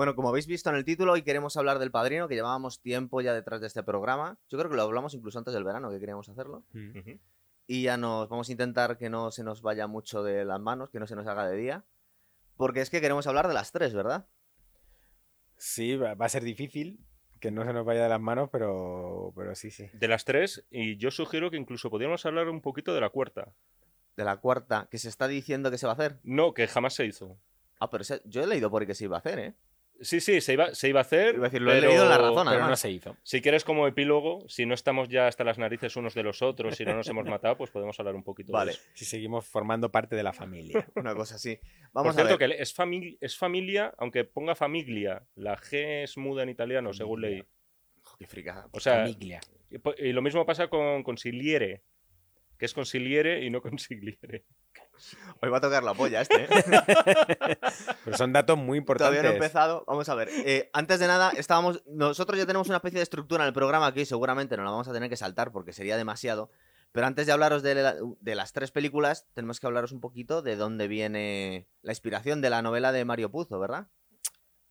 Bueno, como habéis visto en el título, hoy queremos hablar del padrino, que llevábamos tiempo ya detrás de este programa. Yo creo que lo hablamos incluso antes del verano, que queríamos hacerlo. Mm. Y ya nos vamos a intentar que no se nos vaya mucho de las manos, que no se nos haga de día. Porque es que queremos hablar de las tres, ¿verdad? Sí, va va a ser difícil que no se nos vaya de las manos, pero, pero sí, sí. De las tres, y yo sugiero que incluso podríamos hablar un poquito de la cuarta. De la cuarta, que se está diciendo que se va a hacer. No, que jamás se hizo. Ah, pero ese- yo he leído por ahí que se iba a hacer, ¿eh? Sí, sí, se iba, se iba a hacer. Iba a decir, lo he pero- leído en La Razón, Pero además. no se hizo. Si quieres como epílogo, si no estamos ya hasta las narices unos de los otros, si no nos hemos matado, pues podemos hablar un poquito Vale. de eso. Si seguimos formando parte de la familia. Una cosa así. Por Vamos a cierto, ver. que es, famili- es familia, aunque ponga familia, la G es muda en italiano, según leí. Qué fricada. O sea, Familia. y lo mismo pasa con consigliere, que es consigliere y no consigliere. Hoy va a tocar la polla este, ¿eh? Pero son datos muy importantes. Todavía no he empezado. Vamos a ver. Eh, antes de nada, estábamos. Nosotros ya tenemos una especie de estructura en el programa aquí, seguramente no la vamos a tener que saltar porque sería demasiado. Pero antes de hablaros de, la- de las tres películas, tenemos que hablaros un poquito de dónde viene la inspiración de la novela de Mario Puzo, ¿verdad?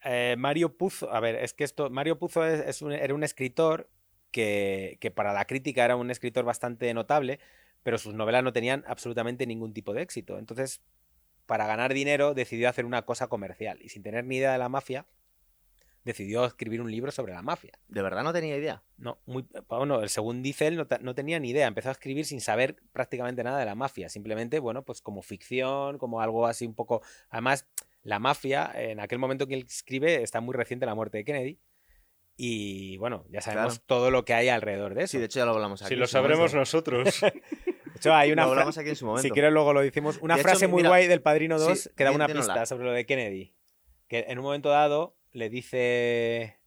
Eh, Mario Puzo, a ver, es que esto, Mario Puzo es, es un- era un escritor que, que para la crítica era un escritor bastante notable, pero sus novelas no tenían absolutamente ningún tipo de éxito. Entonces, para ganar dinero, decidió hacer una cosa comercial y sin tener ni idea de la mafia, decidió escribir un libro sobre la mafia. De verdad no tenía idea. No, muy, bueno, según dice él, no, no tenía ni idea. Empezó a escribir sin saber prácticamente nada de la mafia. Simplemente, bueno, pues como ficción, como algo así un poco. Además, la mafia, en aquel momento que él escribe, está muy reciente la muerte de Kennedy. Y bueno, ya sabemos Claro. todo lo que hay alrededor de eso. Sí, de hecho ya lo hablamos aquí. Si lo sabremos momento. nosotros. De hecho, hay una Lo hablamos aquí en su momento. Si quieres, luego lo decimos. Una De hecho, frase muy mira, guay del Padrino sí, 2 que da una pista sobre lo de Kennedy. Que en un momento dado le dice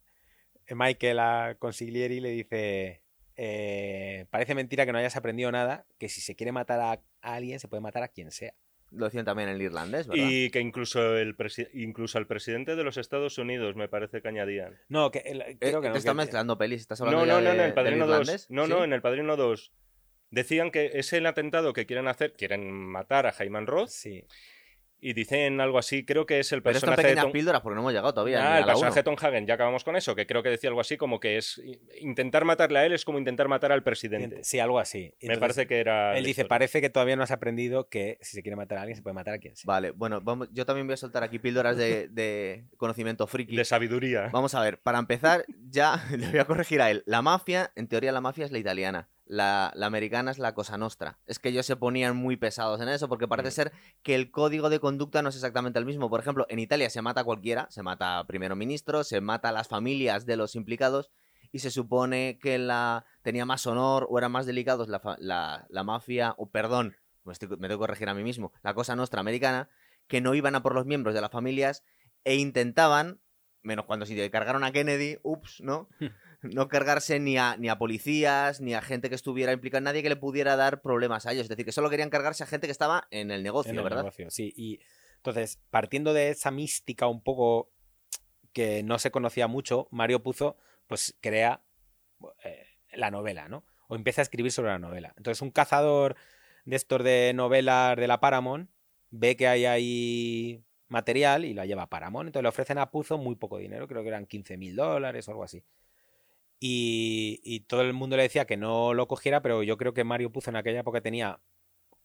Michael a Consiglieri, le dice: eh, Parece mentira que no hayas aprendido nada, que si se quiere matar a alguien, se puede matar a quien sea. Lo decían también en el irlandés, ¿verdad? y que incluso, el presi- incluso al presidente de los Estados Unidos me parece que añadían. No, que el- Eh, que no. te estás que- mezclando pelis, estás No, hablando no, ya no, en de- el Padrino del 2. irlandés, No, ¿sí? no, en el Padrino 2. Decían que es el atentado que quieren hacer, quieren matar a Jaime Roth Sí. Y dicen algo así, creo que es el Pero personaje de pequeñas Tom... píldoras porque no hemos llegado todavía. Ah, el personaje de. Tom Hagen, ya acabamos con eso, que creo que decía algo así como que es intentar matarle a él es como intentar matar al presidente. Sí, algo así. Me parece que era. Él dice: historia. Parece que todavía no has aprendido que si se quiere matar a alguien, se puede matar a quien sea. Vale, bueno, vamos, yo también voy a soltar aquí píldoras de, de conocimiento friki. De sabiduría. Vamos a ver, para empezar, ya le voy a corregir a él. La mafia, en teoría la mafia es la italiana. La, la americana es la cosa nostra. Es que ellos se ponían muy pesados en eso porque parece Mm. ser que el código de conducta no es exactamente el mismo. Por ejemplo, en Italia se mata a cualquiera, se mata a primero ministro, se mata a las familias de los implicados y se supone que la tenía más honor o eran más delicados la, la- la mafia, o perdón, me, estoy- me tengo que corregir a mí mismo, la cosa nostra americana, que no iban a por los miembros de las familias e intentaban, menos cuando se cargaron a Kennedy, ups, ¿no? No cargarse ni a, ni a policías, ni a gente que estuviera implicada, nadie que le pudiera dar problemas a ellos. Es decir, que solo querían cargarse a gente que estaba en el negocio, en el ¿verdad? negocio, sí. Y entonces, partiendo de esa mística un poco que no se conocía mucho, Mario Puzo pues crea eh, la novela, ¿no? O empieza a escribir sobre la novela. Entonces, un cazador de estos de novelas de la Paramount ve que hay ahí material y la lleva a Paramount. Entonces le ofrecen a Puzo muy poco dinero, creo que eran 15 mil dólares o algo así. Y, y todo el mundo le decía que no lo cogiera, pero yo creo que Mario Puzo en aquella época tenía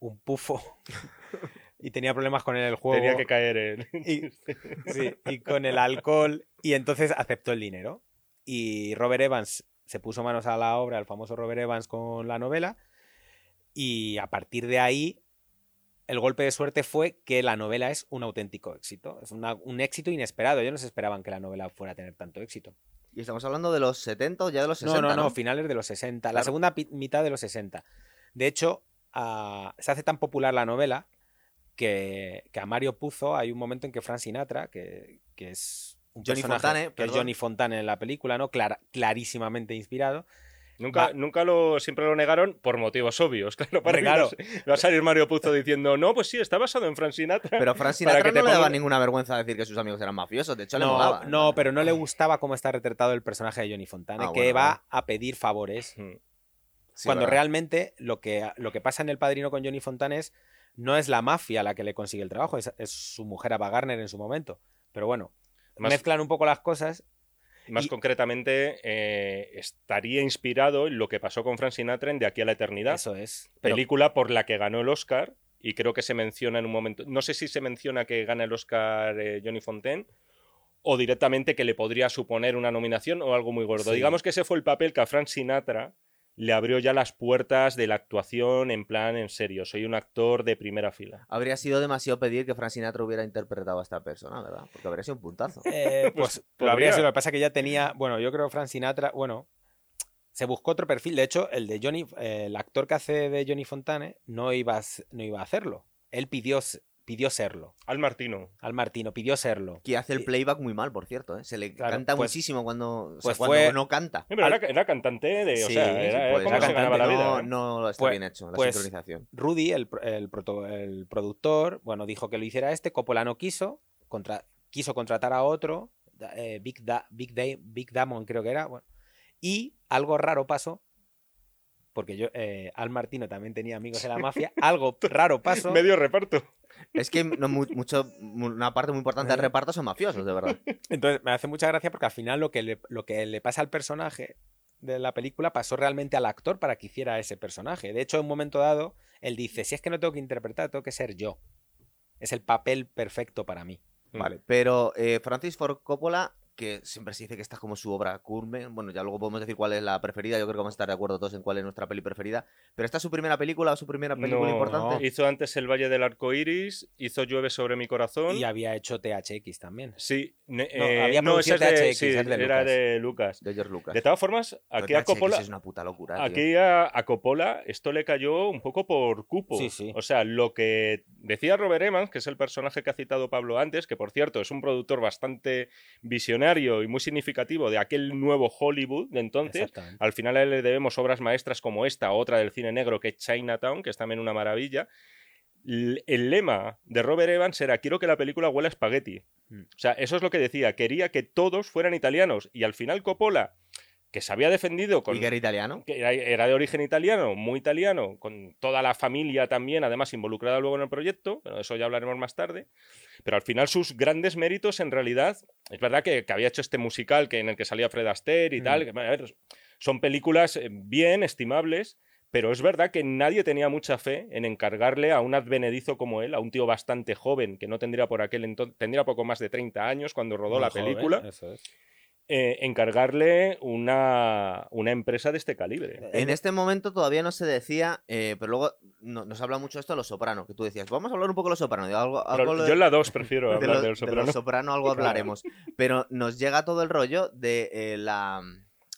un pufo y tenía problemas con el juego Tenía que caer en. Y- sí, y con el alcohol y entonces aceptó el dinero. Y Robert Evans se puso manos a la obra, el famoso Robert Evans con la novela y a partir de ahí el golpe de suerte fue que la novela es un auténtico éxito, es una- un éxito inesperado. Ellos no se esperaban que la novela fuera a tener tanto éxito. Y estamos hablando de los 70 o ya de los 60. No, No, no, no, finales de los 60, la Claro. segunda pi- mitad de los 60. De hecho, a- se hace tan popular la novela que, que a Mario Puzo hay un momento en que Frank Sinatra, que, que es un Johnny personaje Fontane, que es. Johnny Fontane en la película, ¿no? Clarísimamente inspirado. Nunca, Va- nunca lo, siempre lo negaron por motivos obvios. Claro, para claro. Va a salir Mario Puzo diciendo, no, pues sí, está basado en Frank Sinatra. Pero Frank Para Sinatra que no te le daba ponga- ninguna vergüenza decir que sus amigos eran mafiosos. De hecho, le No, molaba. no, pero no le gustaba cómo está retratado el personaje de Johnny Fontane, Ah, que bueno, va a pedir favores. Sí, cuando ¿verdad? realmente lo que, lo que pasa en El Padrino con Johnny Fontanes no es la mafia la que le consigue el trabajo, es, es su mujer Ava Gardner en su momento. Pero bueno, Más- mezclan un poco las cosas. Más Y- concretamente, eh, estaría inspirado en lo que pasó con Frank Sinatra en De aquí a la eternidad. Eso es. Pero película por la que ganó el Oscar y creo que se menciona en un momento, no sé si se menciona que gana el Oscar eh, Johnny Fontaine o directamente que le podría suponer una nominación o algo muy gordo. Sí. Digamos que ese fue el papel que a Frank Sinatra le abrió ya las puertas de la actuación en plan en serio. Soy un actor de primera fila. Habría sido demasiado pedir que Frank Sinatra hubiera interpretado a esta persona, ¿verdad? Porque habría sido un puntazo. Eh, pues, lo podría. habría sido. Lo que pasa es que ya tenía. Bueno, yo creo que Frank Sinatra. Bueno, se buscó otro perfil. De hecho, el de Johnny. eh, el actor que hace de Johnny Fontane no iba a, s- no iba a hacerlo. Él pidió, pidió serlo. Al Martino. Al Martino, pidió serlo. Que hace el playback muy mal, por cierto. ¿eh? Se le Claro, canta pues- muchísimo cuando, o sea, pues cuando fue- no canta. Eh, pero Al- era, era cantante de. o Sí, sea, era, pues, era la vida. No, ¿eh? no está Pues- bien hecho la pues- sincronización. Rudy, el, el proto- el productor, bueno, dijo que lo hiciera este. Coppola no quiso. contra- quiso contratar a otro. eh, Big, Da- Big, Day- Big Damon, creo que era. bueno, y algo raro pasó. Porque yo, eh, Al Martino también tenía amigos en la mafia. Algo raro pasó. Medio reparto. Es que no, mu- mucho, mu- una parte muy importante del reparto son mafiosos, de verdad. Entonces me hace mucha gracia porque al final lo que le, lo que le pasa al personaje de la película pasó realmente al actor para que hiciera ese personaje. De hecho, en un momento dado, él dice, si es que no tengo que interpretar, tengo que ser yo. Es el papel perfecto para mí. Vale, pero eh, Francis Ford Coppola, que siempre se dice que esta es como su obra culmen, bueno, ya luego podemos decir cuál es la preferida, yo creo que vamos a estar de acuerdo todos en cuál es nuestra peli preferida, pero esta es su primera película o su primera película No, importante. Hizo antes El Valle del Arco Iris, hizo Llueve sobre mi corazón. Y había hecho THX también. Sí, ne- No, eh, había no, es de, THX, sí, es de era Lucas. de Lucas. De George Lucas. De todas formas, aquí a Coppola, es una puta locura, tío. aquí a, a Coppola esto le cayó un poco por cupo. Sí, sí. O sea, lo que decía Robert Evans, que es el personaje que ha citado Pablo antes, que por cierto es un productor bastante visionario y muy significativo de aquel nuevo Hollywood de entonces. Al final a él le debemos obras maestras como esta, otra del cine negro que es Chinatown, que es también una maravilla. El lema de Robert Evans era quiero que la película huela a espagueti. Mm. O sea, eso es lo que decía, quería que todos fueran italianos. Y al final Coppola, que se había defendido con... ¿Y que era italiano? que era, era de origen italiano, muy italiano, con toda la familia también, además involucrada luego en el proyecto, pero de eso ya hablaremos más tarde. Pero al final sus grandes méritos, en realidad, es verdad que, que había hecho este musical que, en el que salía Fred Astaire y Mm. tal, que, a ver, son películas eh, bien estimables, pero es verdad que nadie tenía mucha fe en encargarle a un advenedizo como él, a un tío bastante joven, que no tendría por aquel entonces, tendría poco más de 30 años cuando rodó Muy la joven, película, eso es. Eh, encargarle una, una empresa de este calibre. En este momento todavía no se decía, eh, pero luego no- nos habla mucho esto de Los Soprano, que tú decías, vamos a hablar un poco de Los Soprano. Algo, yo en la 2 prefiero de, hablar de, de los Soprano. Los Soprano algo hablaremos. Pero nos llega todo el rollo de eh, la,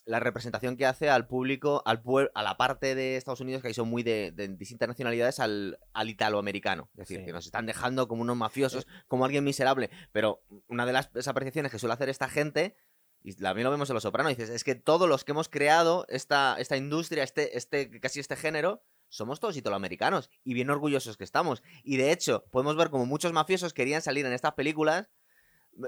la representación que hace al público, al a la parte de Estados Unidos que ahí son muy de, de distintas nacionalidades, al, al italoamericano. Es decir, Sí. que nos están dejando como unos mafiosos, como alguien miserable. Pero una de las apreciaciones que suele hacer esta gente y también lo vemos en Los Sopranos, dices, es que todos los que hemos creado esta, esta industria, este, este, casi este género, somos todos italoamericanos y bien orgullosos que estamos. Y de hecho, podemos ver como muchos mafiosos querían salir en estas películas.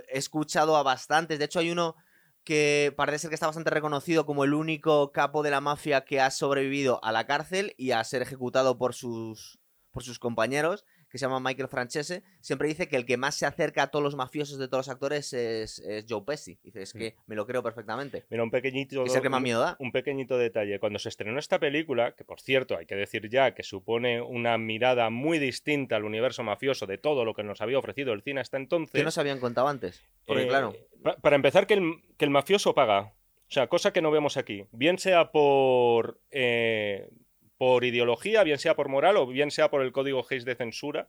He escuchado a bastantes, de hecho hay uno que parece ser que está bastante reconocido como el único capo de la mafia que ha sobrevivido a la cárcel y a ser ejecutado por sus, por sus compañeros, que se llama Michael Francese, siempre dice que el que más se acerca a todos los mafiosos de todos los actores es, es Joe Pesci. Dice, es que me lo creo perfectamente. Mira, un pequeñito, Que es el que más miedo da. un pequeño detalle. Cuando se estrenó esta película, que por cierto hay que decir ya que supone una mirada muy distinta al universo mafioso de todo lo que nos había ofrecido el cine hasta entonces. ¿Qué nos habían contado antes? Porque eh, claro, pa- para empezar, que el, que el mafioso paga. O sea, cosa que no vemos aquí. Bien sea por, eh, por ideología, bien sea por moral o bien sea por el código Hayes de censura,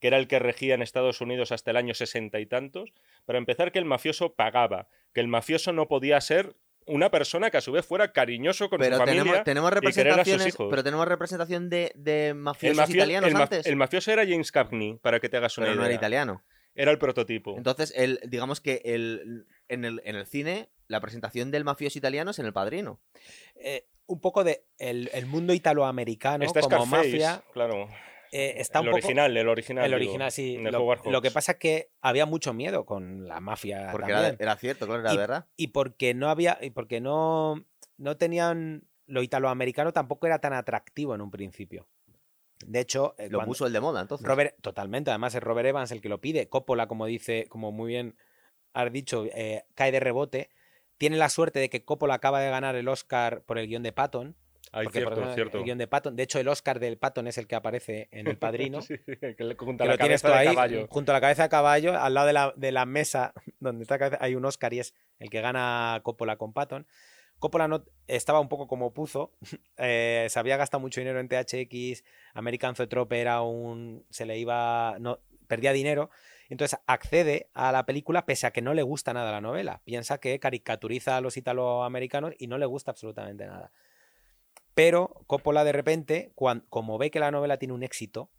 que era el que regía en Estados Unidos hasta el año sesenta y tantos. Para empezar, que el mafioso pagaba, que el mafioso no podía ser una persona que a su vez fuera cariñoso con pero su familia. tenemos, tenemos querer a sus representaciones, hijos. pero tenemos representación de, de el, mafiosos mafio- italianos el ma- antes. el mafioso era James Cagney, para que te hagas una pero no idea. era italiano. Era el prototipo. Entonces, el, digamos que el, en, el, en el cine, la presentación del mafioso italiano es en El Padrino. Eh, un poco de el, el mundo italoamericano como Scarface, mafia claro. eh, está el un poco original, el original. el digo, original sí lo, que pasa es que había mucho miedo con la mafia Porque también. era, era cierto, claro, era verdad. y porque no había y porque no no tenían lo italoamericano tampoco era tan atractivo en un principio de hecho eh, Lo cuando- puso el de moda, entonces. Robert totalmente además es Robert Evans el que lo pide Coppola como dice como muy bien has dicho, eh, cae de rebote. Tiene la suerte de que Coppola acaba de ganar el Oscar por el guion de Patton. Ay, cierto, ejemplo, cierto. El guion de Patton. De hecho, el Oscar del Patton es el que aparece en El Padrino. Sí, que le- junto a la cabeza de ahí, caballo. junto a la cabeza de caballo, al lado de la, de la mesa donde está la cabeza, hay un Oscar y es el que gana Coppola con Patton. Coppola no, estaba un poco como puzo, eh, se había gastado mucho dinero en THX, American Zoetrope era un... se le iba... no perdía dinero, entonces accede a la película pese a que no le gusta nada la novela, piensa que caricaturiza a los italoamericanos y no le gusta absolutamente nada. Pero Coppola de repente, cuan- como ve que la novela tiene un éxito,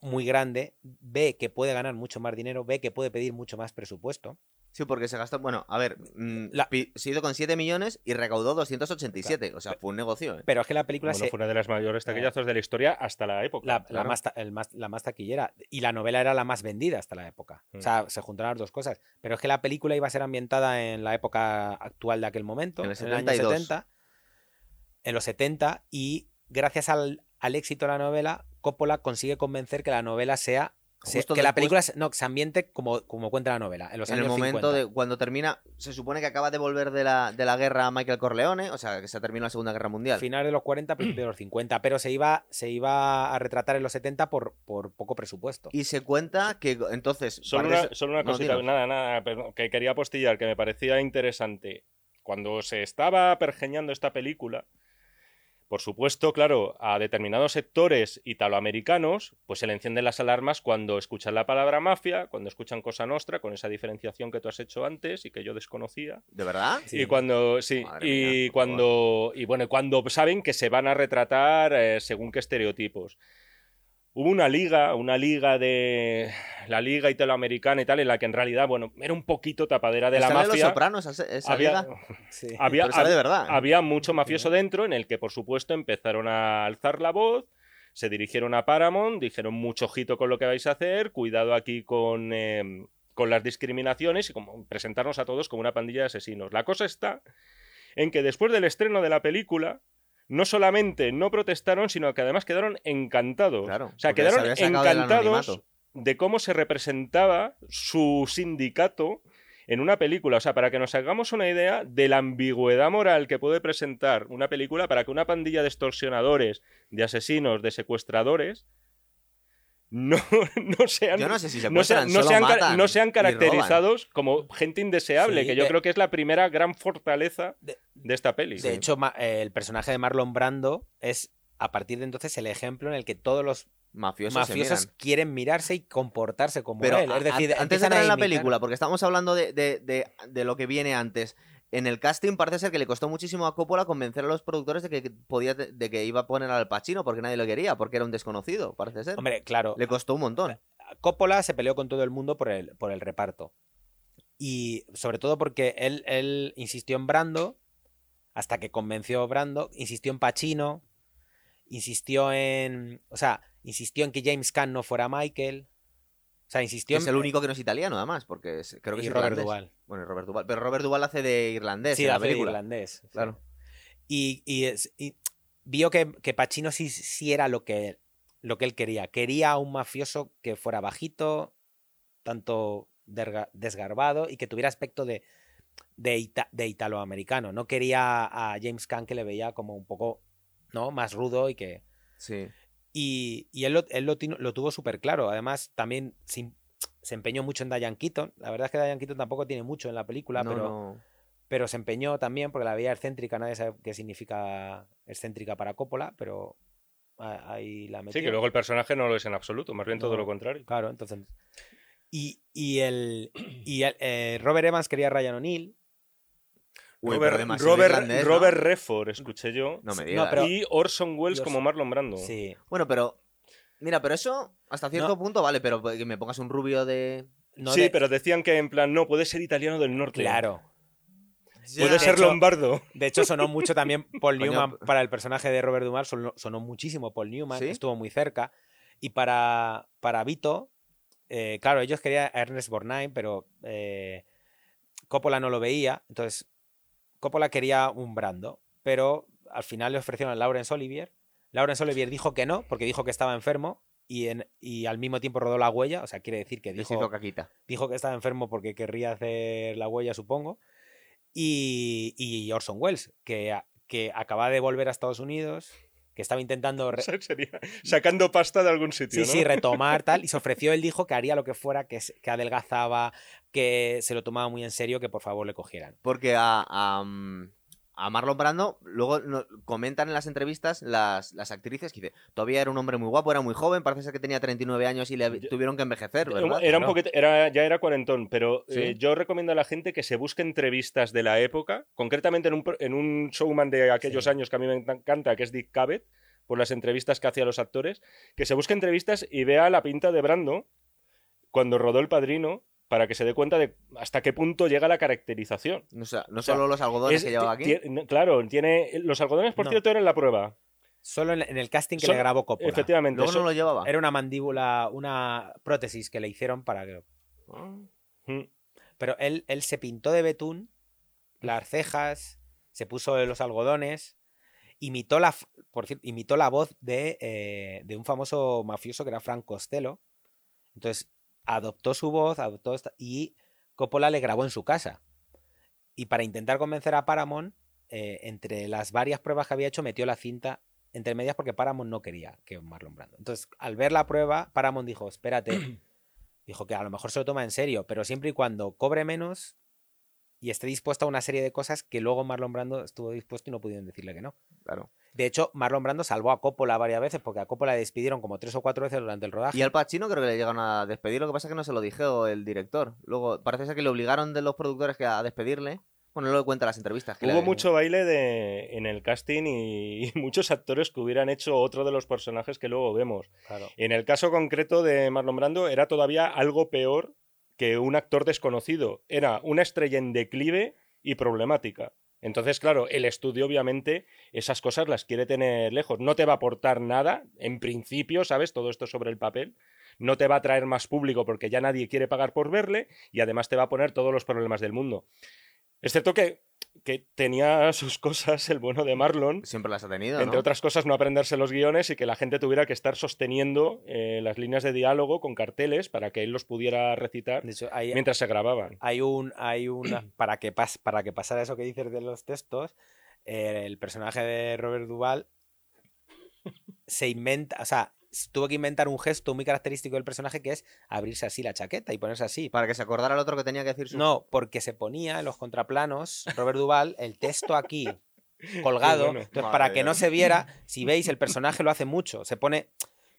muy grande, ve que puede ganar mucho más dinero, ve que puede pedir mucho más presupuesto. Sí, porque se gastó. Bueno, a ver, mm, La- se hizo con 7 millones y recaudó 287. O sea, fue un negocio. ¿eh? Pero es que la película Bueno, se- fue una de las mayores taquillazos de la historia hasta la época. la, la claro. más, ta- el más- la más taquillera y la novela era la más vendida hasta la época. Mm. O sea, se juntaron las dos cosas. Pero es que la película iba a ser ambientada en la época actual de aquel momento, En el en el año 72. 70, en los 70, y gracias al, al éxito de la novela, Coppola consigue convencer que la novela sea. Que la película se- no, se ambiente como, como cuenta la novela. En los En el momento 50. de cuando termina, se supone que acaba de volver de la, de la guerra Michael Corleone, o sea, que se terminó la Segunda Guerra Mundial. Finales de los 40, principios de los 50, pero se iba, se iba a retratar en los 70 por, por poco presupuesto. Y se cuenta que entonces. Solo una, solo una No, cosita, nada, nada, que quería apostillar, que me parecía interesante. Cuando se estaba pergeñando esta película, por supuesto, claro, a determinados sectores italoamericanos, pues se le encienden las alarmas cuando escuchan la palabra mafia, cuando escuchan Cosa Nostra, con esa diferenciación que tú has hecho antes y que yo desconocía. ¿De verdad? Sí. Y cuando, sí, Madre y mía, cuando, y bueno, cuando saben que se van a retratar eh, según qué estereotipos. Hubo una liga, una liga de la liga italoamericana y tal, en la que en realidad, bueno, era un poquito tapadera de la ¿Sale Los mafia. Sopranos esa, esa Había, liga? Sí. había, Pero sale de verdad. ¿eh? había mucho mafioso dentro en el que, por supuesto, empezaron a alzar la voz, se dirigieron a Paramount, dijeron mucho ojito con lo que vais a hacer, cuidado aquí con, eh, con las discriminaciones y como presentarnos a todos como una pandilla de asesinos. La cosa está en que después del estreno de la película, no solamente no protestaron, sino que además quedaron encantados. Claro, o sea, quedaron encantados de cómo se representaba su sindicato en una película. O sea, para que nos hagamos una idea de la ambigüedad moral que puede presentar una película para que una pandilla de extorsionadores, de asesinos, de secuestradores, no, no sean. Yo no sé si se no sean, no matan no caracterizados como gente indeseable, Sí, que yo de- creo que es la primera gran fortaleza De- de esta peli. De hecho, eh, el personaje de Marlon Brando es a partir de entonces el ejemplo en el que todos los Mafiosos, se mafiosos miran. quieren mirarse y comportarse como Pero él. Es decir, a- antes de entrar en la película, porque estamos hablando de, de- de- de lo que viene antes. En el casting parece ser que le costó muchísimo a Coppola convencer a los productores de que podía de que iba a poner al Pacino porque nadie lo quería, porque era un desconocido, parece ser. Hombre, claro, Le costó un montón. Coppola se peleó con todo el mundo por el, por el reparto. Y sobre todo porque él, él insistió en Brando, hasta que convenció a Brando, insistió en Pacino, insistió en. O sea, insistió en que James Caan no fuera Michael. O sea, insistió es el único que no es italiano, además, porque es- creo que y es Robert irlandés. Duval. Bueno, y Robert Duval. Pero Robert Duval hace de irlandés Sí, en la hace de película. irlandés. sí. Claro. Y, y es- y vio que, que Pacino sí, sí era lo que, lo que él quería. Quería a un mafioso que fuera bajito, tanto derga- desgarbado y que tuviera aspecto de, de, ita- de italoamericano. No quería a James Caan que le veía como un poco ¿no? más rudo y que... Sí. Y, y él, lo, él lo, tino- lo tuvo súper claro. Además, también se, empeñó mucho en Diane Keaton. La verdad es que Diane Keaton tampoco tiene mucho en la película, No, pero no. pero se empeñó también porque la veía excéntrica, nadie sabe qué significa excéntrica para Coppola, pero ahí la metió. Sí, que luego el personaje no lo es en absoluto, más bien todo lo contrario. Claro, entonces... Y, y el, y el, eh, Robert Evans quería a Ryan O'Neill. Uy, pero Robert, Robert, irlandés, ¿no? Robert Redford, escuché yo. No me No, digas. pero- y Orson Welles como Marlon Brando. Sí. Bueno, pero. Mira, pero eso hasta cierto No. punto vale, pero que me pongas un rubio de. No sí, de- pero decían que en plan, no, puede ser italiano del norte. Claro. Puede De ser hecho- lombardo. De hecho, sonó mucho también Paul Coño, Newman para el personaje de Robert Dumas, sonó, sonó muchísimo Paul Newman, ¿Sí? estuvo muy cerca. Y para, para Vito, eh, claro, ellos querían a Ernest Borgnine, pero eh, Coppola no lo veía, entonces Coppola quería un Brando, pero al final le ofrecieron a Laurence Olivier. Laurence Olivier dijo que no, porque dijo que estaba enfermo y, en, y al mismo tiempo rodó La Huella, o sea, quiere decir que dijo, dijo que estaba enfermo porque querría hacer La Huella, supongo. Y, y Orson Welles, que, que acaba de volver a Estados Unidos, que estaba intentando... re- Sería sacando pasta de algún sitio, Sí, ¿no? sí, retomar tal. Y se ofreció, él dijo que haría lo que fuera, que, se- que adelgazaba, que se lo tomaba muy en serio, que por favor le cogieran. Porque a, a, mm, a Marlon Brando, luego no- comentan en las entrevistas las, las actrices que dice, todavía era un hombre muy guapo, era muy joven, parece ser que tenía 39 años y le Yo- tuvieron que envejecer, Era un poquito, era, ya era cuarentón, pero Sí. eh, yo recomiendo a la gente que se busque entrevistas de la época, concretamente en un, en un showman de aquellos Sí. años que a mí me encanta, que es Dick Cavett, por las entrevistas que hacía a los actores, que se busque entrevistas y vea la pinta de Brando cuando rodó El Padrino para que se dé cuenta de hasta qué punto llega la caracterización. O sea, no O sea, solo los algodones Es- que llevaba aquí. claro, tiene los algodones, por No. cierto, eran la prueba. Solo en, el casting que Solo- le grabó Coppola. Efectivamente. Luego eso- no lo llevaba. Era una mandíbula, una prótesis que le hicieron para que... Mm. Pero él, él se pintó de betún las cejas, se puso los algodones, imitó la, por cierto, imitó la voz de, eh, de un famoso mafioso que era Frank Costello. Entonces adoptó su voz, adoptó esta, y Coppola le grabó en su casa. Y para intentar convencer a Paramount, eh, entre las varias pruebas que había hecho, metió la cinta entre medias porque Paramount no quería que Marlon Brando. Entonces, al ver la prueba, Paramount dijo, espérate, dijo que a lo mejor se lo toma en serio, pero siempre y cuando cobre menos y esté dispuesto a una serie de cosas que luego Marlon Brando estuvo dispuesto y no pudieron decirle que no. Claro. De hecho, Marlon Brando salvó a Coppola varias veces porque a Coppola le despidieron como tres o cuatro veces durante el rodaje. Y al Pacino creo que le llegaron a despedir, lo que pasa es que no se lo dijo el director. Luego, parece ser que le obligaron de los productores que a despedirle. Bueno, no lo cuenta en las entrevistas. Que Hubo le- mucho baile de, en el casting y, y muchos actores que hubieran hecho otro de los personajes que luego vemos. Claro. En el caso concreto de Marlon Brando era todavía algo peor que un actor desconocido. Era una estrella en declive y problemática. Entonces, claro, el estudio obviamente esas cosas las quiere tener lejos. No te va a aportar nada, en principio, ¿sabes? Todo esto sobre el papel. No te va a traer más público porque ya nadie quiere pagar por verle y además te va a poner todos los problemas del mundo. Es cierto que, que tenía sus cosas el bueno de Marlon, Siempre las ha tenido, entre ¿no? otras cosas, no aprenderse los guiones y que la gente tuviera que estar sosteniendo eh, las líneas de diálogo con carteles para que él los pudiera recitar De hecho, hay, mientras se grababan. hay un, hay una, para que pas, para que pasara eso que dices de los textos, eh, el personaje de Robert Duvall se inventa, o sea, tuvo que inventar un gesto muy característico del personaje que es abrirse así la chaqueta y ponerse así. Para que se acordara el otro que tenía que decir su... No, porque se ponía en los contraplanos, Robert Duvall, el texto aquí colgado. bueno. Entonces, Madre para que no se viera, si veis, el personaje lo hace mucho. Se pone,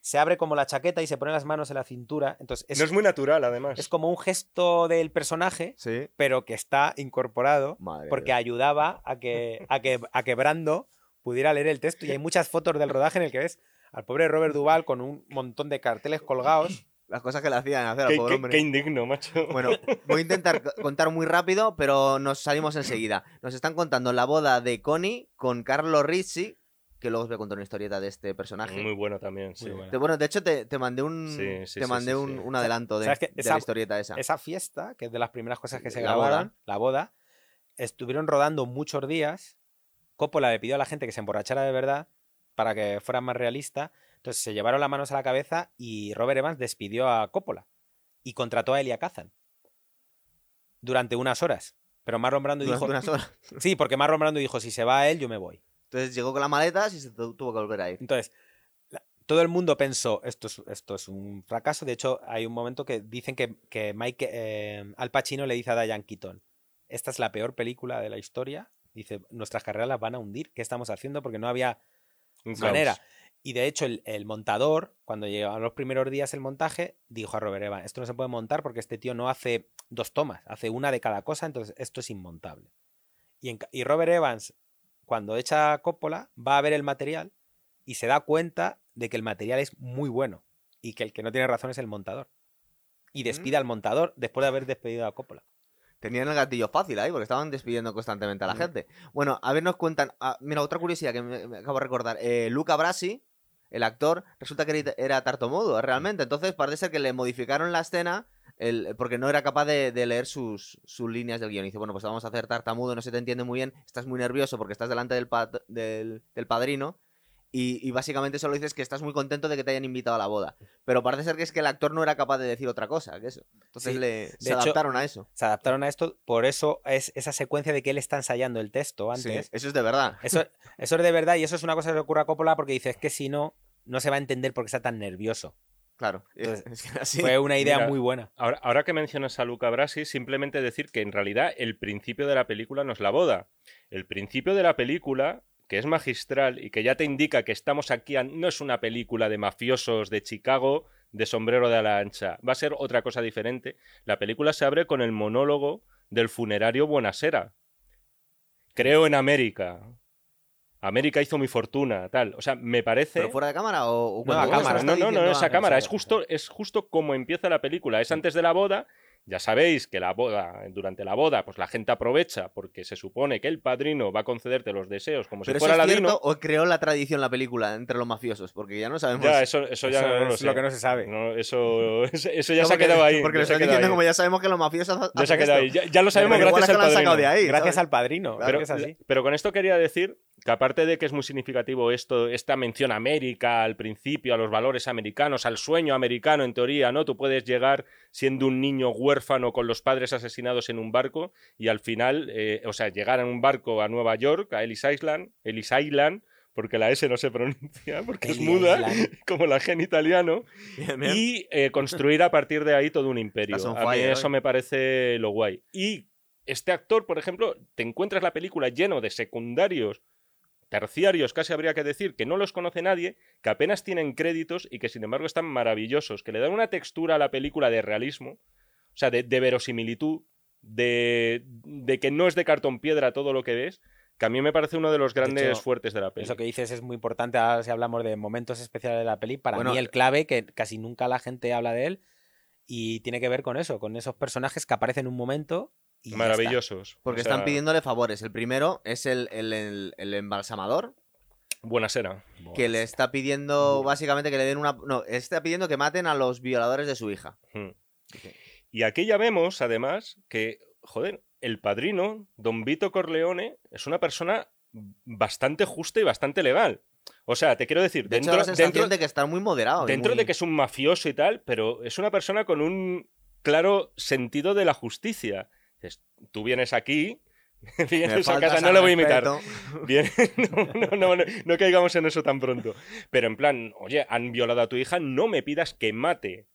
se abre como la chaqueta y se pone las manos en la cintura. Entonces, es, no es muy natural, además. es como un gesto del personaje, Sí. pero que está incorporado Madre porque ayudaba a que, a que, a que Brando pudiera leer el texto. Y hay muchas fotos del rodaje en el que ves al pobre Robert Duvall con un montón de carteles colgados. Las cosas que le hacían hacer al pobre qué- hombre. qué indigno, macho. Bueno, voy a intentar contar muy rápido, pero nos salimos enseguida. Nos están contando la boda de Connie con Carlo Rizzi, que luego os voy a contar una historieta de este personaje. Muy bueno también, sí. Bueno. Te- Bueno, de hecho te, te mandé un Sí, sí, te sí, mandé sí, un, sí. un adelanto de, de Esa- la historieta esa. Esa fiesta, que es de las primeras cosas que se La grabaron, boda. la boda, estuvieron rodando muchos días. Coppola le pidió a la gente que se emborrachara de verdad para que fuera más realista. Entonces se llevaron las manos a la cabeza y Robert Evans despidió a Coppola y contrató a Elia Kazan durante unas horas. Pero Marlon Brando Durante dijo... unas horas. Sí, porque Marlon Brando dijo, si se va él, yo me voy. Entonces llegó con las maletas y se tu- tuvo que volver a ir. Entonces, todo el mundo pensó, esto es, esto es un fracaso. De hecho, hay un momento que dicen que, que Mike, eh, Al Pacino le dice a Diane Keaton, esta es la peor película de la historia. Dice, nuestras carreras las van a hundir. ¿Qué estamos haciendo? Porque no había. Manera. Y de hecho, el, el montador, cuando llegaban los primeros días el montaje, dijo a Robert Evans, esto no se puede montar porque este tío no hace dos tomas, hace una de cada cosa, entonces esto es inmontable. Y, en ca- y Robert Evans, cuando echa a Coppola, va a ver el material y se da cuenta de que el material es muy bueno y que el que no tiene razón es el montador. Y despide al montador después de haber despedido a Coppola. Tenían el gatillo fácil ahí porque estaban despidiendo constantemente a la gente. Bueno, a ver, nos cuentan. ah, mira, otra curiosidad que me, me acabo de recordar. Eh, Luca Brasi, el actor, resulta que era, tartamudo realmente. Entonces parece ser que le modificaron la escena el- porque no era capaz de, de leer sus, sus líneas del guion. Y dice, bueno, pues vamos a hacer tartamudo, no se te entiende muy bien, estás muy nervioso porque estás delante del, pa- del, del padrino. Y, y básicamente solo dices que estás muy contento de que te hayan invitado a la boda. Pero parece ser que es que el actor no era capaz de decir otra cosa que eso. Entonces Sí, le, se hecho- adaptaron a eso. Se adaptaron a esto, por eso es esa secuencia de que él está ensayando el texto Sí, antes. eso es de verdad. Eso, eso es de verdad y eso es una cosa que le ocurre a Coppola porque dice es que si no, no se va a entender por qué está tan nervioso. Claro. Entonces, Es que así- Fue una idea Mira, muy buena. Ahora, ahora que mencionas a Luca Brasi, simplemente decir que en realidad el principio de la película no es la boda. El principio de la película, que es magistral y que ya te indica que estamos aquí, a- no es una película de mafiosos de Chicago, de sombrero de ala ancha. Va a ser otra cosa diferente. La película se abre con el monólogo del funerario Buenasera. Creo en América. América hizo mi fortuna, tal. O sea, me parece. ¿Pero fuera de cámara o, o No, a cámara. No, no, no, diciendo esa a- cámara. en Es justo, es justo como empieza la película. Es antes de la boda. Ya sabéis que la boda, durante la boda, pues la gente aprovecha porque se supone que el padrino va a concederte los deseos como ¿Pero si eso fuera es ladino. cierto o creó la tradición la película entre los mafiosos? Porque ya no sabemos. Ya, eso, eso ya Eso no lo es sé. lo que no se sabe. No, eso, eso eso ya No, se ha quedado ahí. Porque lo quedado diciendo ahí. como ya sabemos que los mafiosos Ya se ha quedado ahí. Ya, ya lo sabemos Pero igual gracias es al padrino. de ahí. Gracias al padrino. Que es así. pero con esto quería decir que aparte de que es muy significativo esto, esta mención a América al principio, a los valores americanos, al sueño americano en teoría, ¿no? Tú puedes llegar siendo un niño huérfano con los padres asesinados en un barco y al final, eh, o sea, llegar en un barco a Nueva York, a Ellis Island, Ellis Island, porque la S no se pronuncia, porque es muda, Island. como la gen italiano, Bien, bien. y eh, construir a partir de ahí todo un imperio. A mí eso hoy. me parece lo guay. Y este actor, por ejemplo, te encuentras la película lleno de secundarios, terciarios, casi habría que decir, que no los conoce nadie, que apenas tienen créditos y que sin embargo están maravillosos, que le dan una textura a la película de realismo, o sea, de, de verosimilitud, de, de que no es de cartón piedra todo lo que ves, que a mí me parece uno de los grandes hecho, fuertes de la película. Eso que dices es muy importante ahora si hablamos de momentos especiales de la peli. Para Bueno, mí el clave, que casi nunca la gente habla de él, y tiene que ver con eso, con esos personajes que aparecen un momento y. Maravillosos. Porque O sea, están pidiéndole favores. El primero es el, el- el- el embalsamador, Buenasera. que le está pidiendo básicamente que le den una... No, está pidiendo que maten a los violadores de su hija. Hmm. Y aquí ya vemos, además, que, joder, el padrino, don Vito Corleone, es una persona bastante justa y bastante legal. O sea, te quiero decir, De hecho, dentro, da la sensación dentro, de que está muy moderado. dentro muy- de que es un mafioso y tal, pero es una persona con un claro sentido de la justicia. Dices, tú vienes aquí, vienes a casa, no lo voy a imitar. no, no, no, no, no caigamos en eso tan pronto. Pero en plan, oye, han violado a tu hija, no me pidas que mate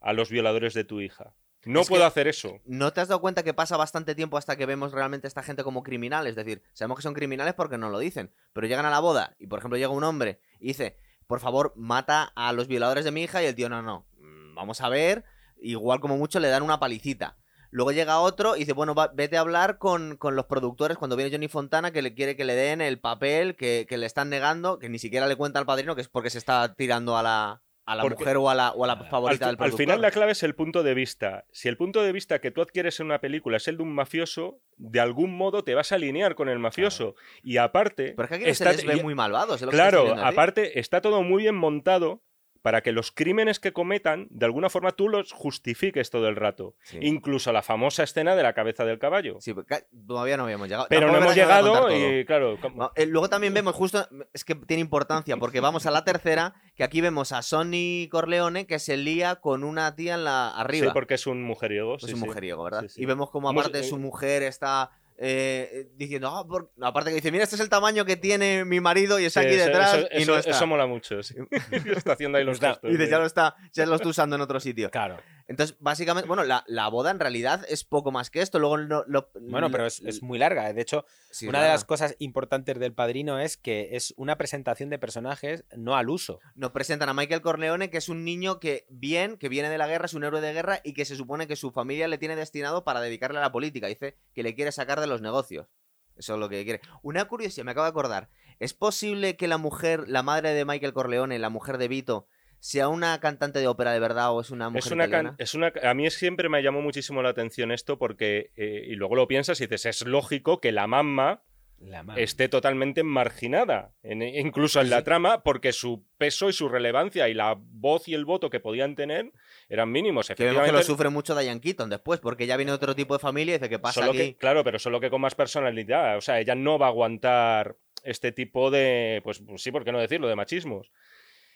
a los violadores de tu hija. No Es puedo hacer eso. ¿No te has dado cuenta que pasa bastante tiempo hasta que vemos realmente a esta gente como criminal? Es decir, sabemos que son criminales porque no lo dicen, pero llegan a la boda y, por ejemplo, llega un hombre y dice, por favor, mata a los violadores de mi hija y el tío, no, no, mm, vamos a ver, igual como mucho le dan una palicita. Luego llega otro y dice, bueno, va- vete a hablar con, con los productores cuando viene Johnny Fontana que le quiere que le den el papel que, que le están negando, que ni siquiera le cuenta al padrino que es porque se está tirando a la, a la Porque- mujer o a la, o a la Al- favorita al, del al productor. final la clave es el punto de vista. Si el punto de vista que tú adquieres en una película es el de un mafioso, de algún modo te vas a alinear con el mafioso. Y aparte... Pero es que aquí no está- se les ve y- muy malvados. Claro, aparte está todo muy bien montado para que los crímenes que cometan, de alguna forma tú los justifiques todo el rato. Sí. Incluso la famosa escena de la cabeza del caballo. Sí, porque todavía no habíamos llegado. Pero no hemos llegado y claro... eh, luego también vemos justo, es que tiene importancia, porque vamos a la tercera, que aquí vemos a Sonny Corleone que se lía con una tía en la arriba. Sí, porque es un mujeriego. Es sí, un mujeriego, ¿verdad? Y vemos como aparte eh, su mujer está eh, eh, diciendo, ah, por- aparte que dice, mira, este es el tamaño que tiene mi marido y Sí, aquí eso- detrás eso, y eso- no está. eso mola mucho. sí. está haciendo ahí los gestos. Y dice, ya lo está, ya lo está usando en otro sitio. Claro. Entonces, básicamente, bueno, la, la boda en realidad es poco más que esto. Luego lo, lo- Bueno, pero es, es muy larga. De hecho, sí, una de las cosas importantes del padrino es que es una presentación de personajes no al uso. nos presentan a Michael Corleone, que es un niño que bien, que viene de la guerra, es un héroe de guerra y que se supone que su familia le tiene destinado para dedicarle a la política. Dice que le quiere sacar de los negocios. Eso es lo que quiere. Una curiosidad, me acabo de acordar. ¿Es posible que la mujer, la madre de Michael Corleone, la mujer de Vito, sea una cantante de ópera de verdad o es una mujer Es una, can- italiana? es una a mí siempre me llamó muchísimo la atención esto porque eh, y luego lo piensas y dices es lógico que la mamá esté totalmente marginada en- incluso en la trama porque su peso y su relevancia y la voz y el voto que podían tener eran mínimos Que vemos que efectivamente lo sufre mucho Diane Keaton después, porque ya viene otro tipo de familia y dice que pasa solo aquí. que, claro pero solo que con más personalidad o sea ella no va a aguantar este tipo de, pues, pues sí, ¿por qué no decirlo?, de machismos.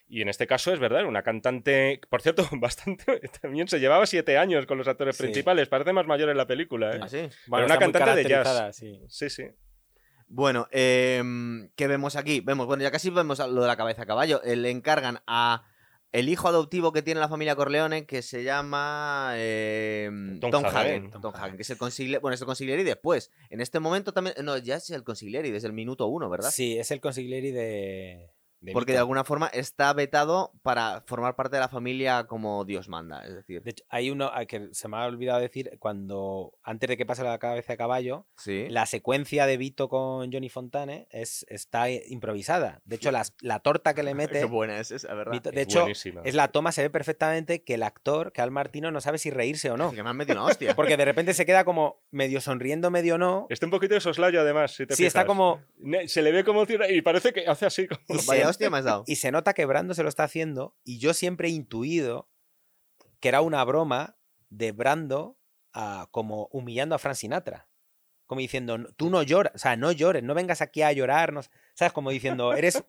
Y en este caso es verdad, era una cantante, por cierto, bastante, también se llevaba siete años con los actores Sí. principales, parece más mayor en la película. ¿eh? ¿Ah, sí? Bueno, una cantante de jazz. sí. Sí, sí. Bueno, em, ¿qué vemos aquí? Vemos, bueno, ya casi vemos lo de la cabeza de caballo. Eh, Le encargan a el hijo adoptivo que tiene la familia Corleone, que se llama em, Tom Tom, Hagen. Hagen. Tom Tom Hagen. Hagen, que es el consigliere, bueno, es el consigliere después. En este momento también, no, ya es el consigliere desde el minuto uno, ¿verdad? Sí, es el consigliere de. De Porque de alguna forma está vetado para formar parte de la familia como Dios manda. Es decir, De hecho, hay uno que se me ha olvidado decir, cuando antes de que pase la cabeza de caballo, sí. la secuencia de Vito con Johnny Fontane es, está improvisada. De hecho, las- la torta que le mete, Qué buena es esa, ¿verdad? Vito- de Es hecho, buenísima. es la toma, se ve perfectamente que el actor, que Al Martino, no sabe si reírse o no. Que me han metido una hostia. Porque de repente se queda como medio sonriendo, medio no. Está un poquito de soslayo, además, si te Sí, está como. Se le ve como... Y parece que hace así como... Y Vaya se- hostia me has dado. Y se nota que Brando se lo está haciendo. Y yo siempre he intuido que era una broma de Brando ah, como humillando a Frank Sinatra. Como diciendo, "No- tú no lloras, o sea, no llores, no vengas aquí a llorar. no- ¿Sabes? Como diciendo, eres.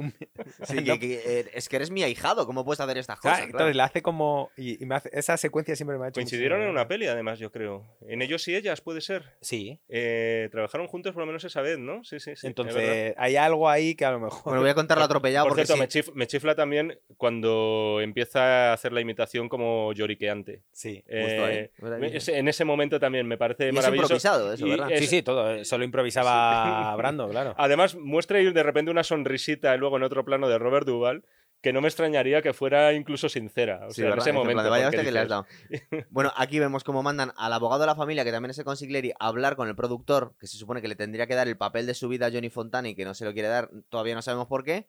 Un-". Sí, No, que- que, eh, es que eres mi ahijado, ¿cómo puedes hacer estas cosas? Entonces Claro. le hace como. Y, y me hace- esa secuencia siempre me ha hecho. Coincidieron en una peli, además, yo creo. En ellos y ellas, puede ser. Sí. Eh, trabajaron juntos por lo menos esa vez, ¿no? Sí, sí, sí. es. Entonces, hay algo ahí que a lo mejor. Bueno, voy a contarlo atropellado Por porque cierto, sí. me, chif- me chifla también cuando empieza a hacer la imitación como lloriqueante. Sí. Justo ahí. Eh, me- ese- en ese momento también me parece Y es maravilloso. improvisado eso, ¿verdad? es- Sí, sí, todo. Solo improvisaba Brando, claro. Además, muestra ahí de repente una sonrisita y luego en otro plano de Robert Duval que no me extrañaría que fuera incluso sincera. O Sí, sea, en ¿verdad? ese En momento. que le has dado. Bueno, aquí vemos cómo mandan al abogado de la familia, que también es el consigliere, a hablar con el productor, que se supone que le tendría que dar el papel de su vida a Johnny Fontana y que no se lo quiere dar, todavía no sabemos por qué.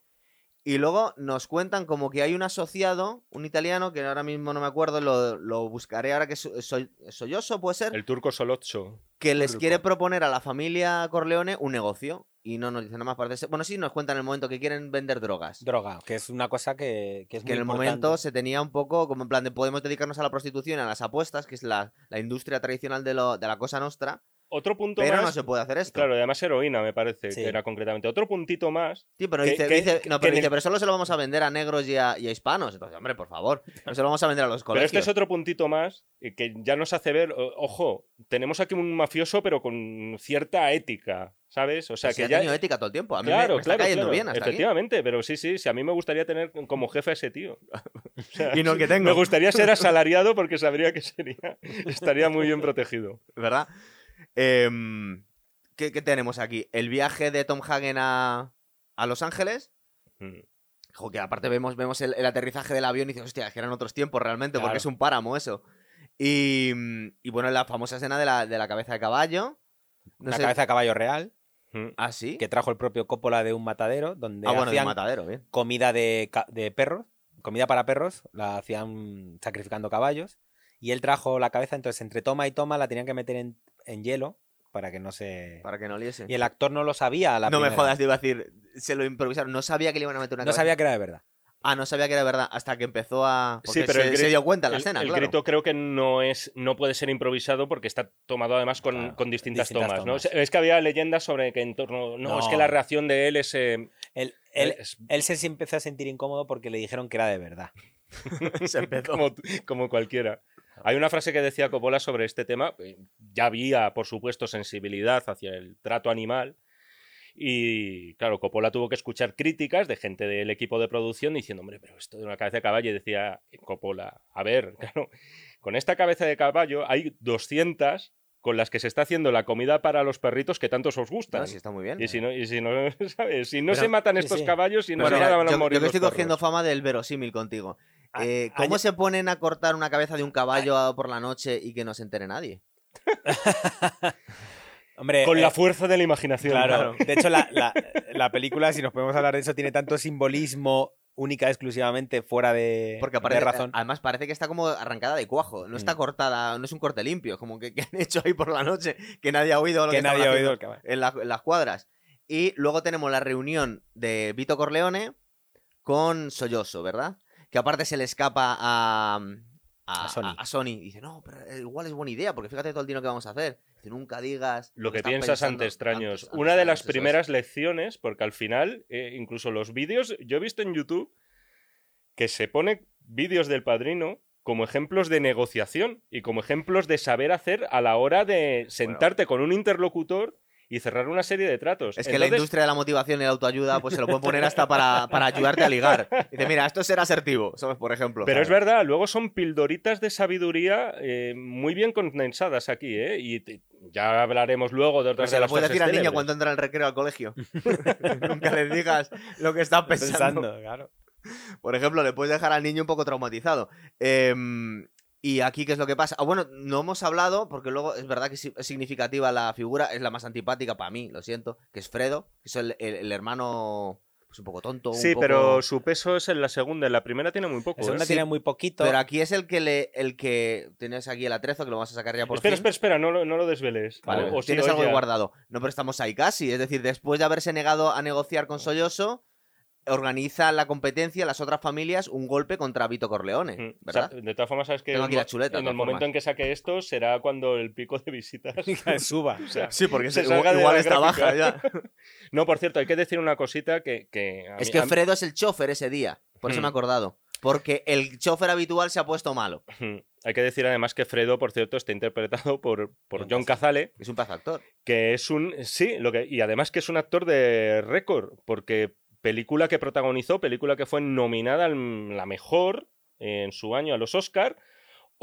Y luego nos cuentan como que hay un asociado, un italiano, que ahora mismo no me acuerdo, lo, lo buscaré ahora que so- soy Solloso, puede ser, El turco Solozzo. que les turco. quiere proponer a la familia Corleone un negocio. Y no nos dicen nada más. Parece Bueno, sí, nos cuentan en el momento que quieren vender drogas. Droga, que es una cosa que, que es que muy en el importante. momento se tenía un poco como en plan de podemos dedicarnos a la prostitución, a las apuestas, que es la, la industria tradicional de, lo, de la cosa nostra, Otro punto pero más. no se puede hacer esto. Claro, y además heroína, me parece Sí. que era concretamente. Otro puntito más. Sí, pero que- dice, que- dice- no, pero, el- pero solo se lo vamos a vender a negros y a, y a hispanos. Entonces, hombre, por favor, no se lo vamos a vender a los Pero colegios. este es otro puntito más eh, que ya nos hace ver, ojo, tenemos aquí un mafioso pero con cierta ética, ¿sabes? O sea, Pues que ha ya... tenido ética todo el tiempo. A mí me- Claro, me, está claro, cayendo claro. bien hasta aquí. Efectivamente, pero sí, sí, sí, a mí me gustaría tener como jefe a ese tío. O sea, Y no el que tengo. Me gustaría ser asalariado porque sabría que sería, estaría muy bien protegido. ¿Verdad? Em, ¿qué, qué tenemos aquí? El viaje de Tom Hagen a, a Los Ángeles. Mm. Jo, que aparte vemos, vemos el, el aterrizaje del avión y dices, hostia, que eran otros tiempos realmente, Claro. porque es un páramo eso. Y, y bueno, la famosa escena de la, de la cabeza de caballo. No Una sé- cabeza de caballo real. ¿Ah, sí? que trajo el propio Coppola de un matadero donde ah, bueno, de hacían matadero, bien. comida de, de perros, comida para perros, la hacían sacrificando caballos y él trajo la cabeza, entonces entre toma y toma la tenían que meter en, en hielo para que no se... Para que no liese. Y el actor no lo sabía a la no me primera. jodas, te iba a decir. Se lo improvisaron. No sabía que le iban a meter una No cabeza. sabía que era de verdad. Ah, no sabía que era verdad. Hasta que empezó a. Sí, porque pero se, el se dio cuenta en la el, escena, el claro. grito creo que no es no puede ser improvisado porque está tomado además con, Claro, con distintas, distintas tomas, ¿no? tomas. Es que había leyendas sobre que en torno... No, es que No. la reacción de él es... eh, Él, él, es él se empezó a sentir incómodo porque le dijeron que era de verdad. se empezó. como, como cualquiera. Hay una frase que decía Coppola sobre este tema. eh, Ya había, por supuesto, sensibilidad hacia el trato animal. Y claro, Coppola tuvo que escuchar críticas de gente del equipo de producción diciendo, hombre, pero esto de una cabeza de caballo. Y decía Coppola, a ver, claro, con esta cabeza de caballo hay 200 con las que se está haciendo la comida para los perritos que tantos os gustan. No, sí, está muy bien. Y si no, y si no, ¿sabes? Si no Pero- se matan estos sí. caballos, y no Bueno, se mira, van a yo, morir yo que estoy perros. cogiendo fama del verosímil contigo. A- Eh, ¿Cómo se ponen a cortar una cabeza de un caballo por la noche y que no se entere nadie? Hombre, Con eh, la fuerza de la imaginación. Claro. De hecho, la, la- la película, si nos podemos hablar de eso, tiene tanto simbolismo única exclusivamente fuera de, Porque de aparte, razón. además parece que está como arrancada de cuajo. No está Mm. cortada, no es un corte limpio. Como que, que han hecho ahí por la noche que nadie ha oído lo que, que nadie ha oído en, la- en las cuadras. Y luego tenemos la reunión de Vito Corleone con Solloso, ¿verdad? Que aparte se le escapa a, a, A Sony. a- a Sony. Y dice, no, pero eh, igual es buena idea, porque fíjate todo el dinero que vamos a hacer. Dice, nunca digas Lo que piensas ante extraños. antes- antes Una de las primeras lecciones, porque al final, eh, incluso los vídeos, yo he visto en YouTube que se pone vídeos del padrino como ejemplos de negociación y como ejemplos de saber hacer a la hora de sentarte con un interlocutor y cerrar una serie de tratos. Es que la industria de la motivación y la autoayuda, pues se lo pueden poner hasta para, para ayudarte a ligar. Dice, mira, esto es ser asertivo, ¿sabes? Por ejemplo. Pero es verdad, luego son pildoritas de sabiduría eh, muy bien condensadas aquí, ¿eh? Y te- ya hablaremos luego de otras se de lo las puedes frases decir al niño cuando entra al recreo al colegio. Nunca le digas lo que está pensando. Pensando, claro. Por ejemplo, le puedes dejar al niño un poco traumatizado. Em, y aquí, ¿qué es lo que pasa? Ah, bueno, no hemos hablado, porque luego es verdad que es significativa la figura, es la más antipática para mí, lo siento, que es Fredo, que es el, el- el hermano, pues un poco tonto. un Sí, poco- pero su peso es en la segunda, en la primera tiene muy poco. La segunda ¿eh? tiene muy poquito. Pero aquí es el que le, el que tienes aquí el atrezo, que lo vas a sacar ya por espera, fin. espera, espera, no lo, no lo desveles. Vale, O- o sí, tienes algo ya. guardado. No, pero estamos ahí casi. Es decir, después de haberse negado a negociar con Solloso, organiza la competencia, las otras familias, un golpe contra Vito Corleone, Mm, ¿verdad? o sea, de todas formas, sabes que Tengo aquí el mo- la chuleta, de en el momento formas. en que saque esto será cuando el pico de visitas. suba. o sea, Sí, porque se igual, de igual la está baja ya. No, por cierto, hay que decir una cosita que. que a Es mí- que a Fredo es el chofer ese día. Por eso Hmm. me he acordado. Porque el chofer habitual se ha puesto malo. Hay que decir además que Fredo, por cierto, está interpretado por, por John John Cazale, Es un paz actor. que es un. Sí, lo que, y además que es un actor de récord, porque película que protagonizó, película que fue nominada a la mejor en su año a los Oscar,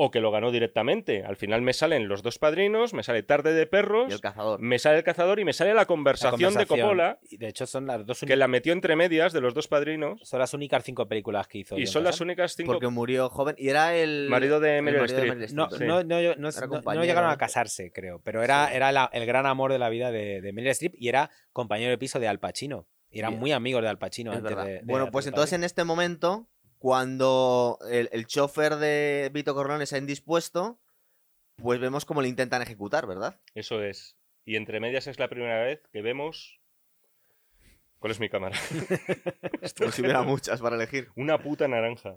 o que lo ganó directamente. Al final me salen los dos padrinos, me sale Tarde de Perros, Y el cazador. me sale el cazador y me sale la La conversación, de. Coppola, Y de hecho, son las dos que la metió entre medias de los dos padrinos, son las únicas cinco películas que hizo. y son las únicas cinco. Porque murió joven. Y era el. Marido de Meryl Streep. No. Sí. no, no, llegaron a casarse, creo. Pero era, Sí. era la- el gran amor de la vida de, de Meryl Streep y era compañero de piso de Al Pacino. Y eran Bien. muy amigos de Al Pacino Es antes de- de bueno, pues entonces en este momento, cuando el, el chofer de Vito Corleone se ha indispuesto, pues vemos cómo le intentan ejecutar, ¿verdad? Eso es. Y entre medias es la primera vez que vemos. ¿Cuál es mi cámara? Como si hubiera muchas para elegir. Una puta naranja.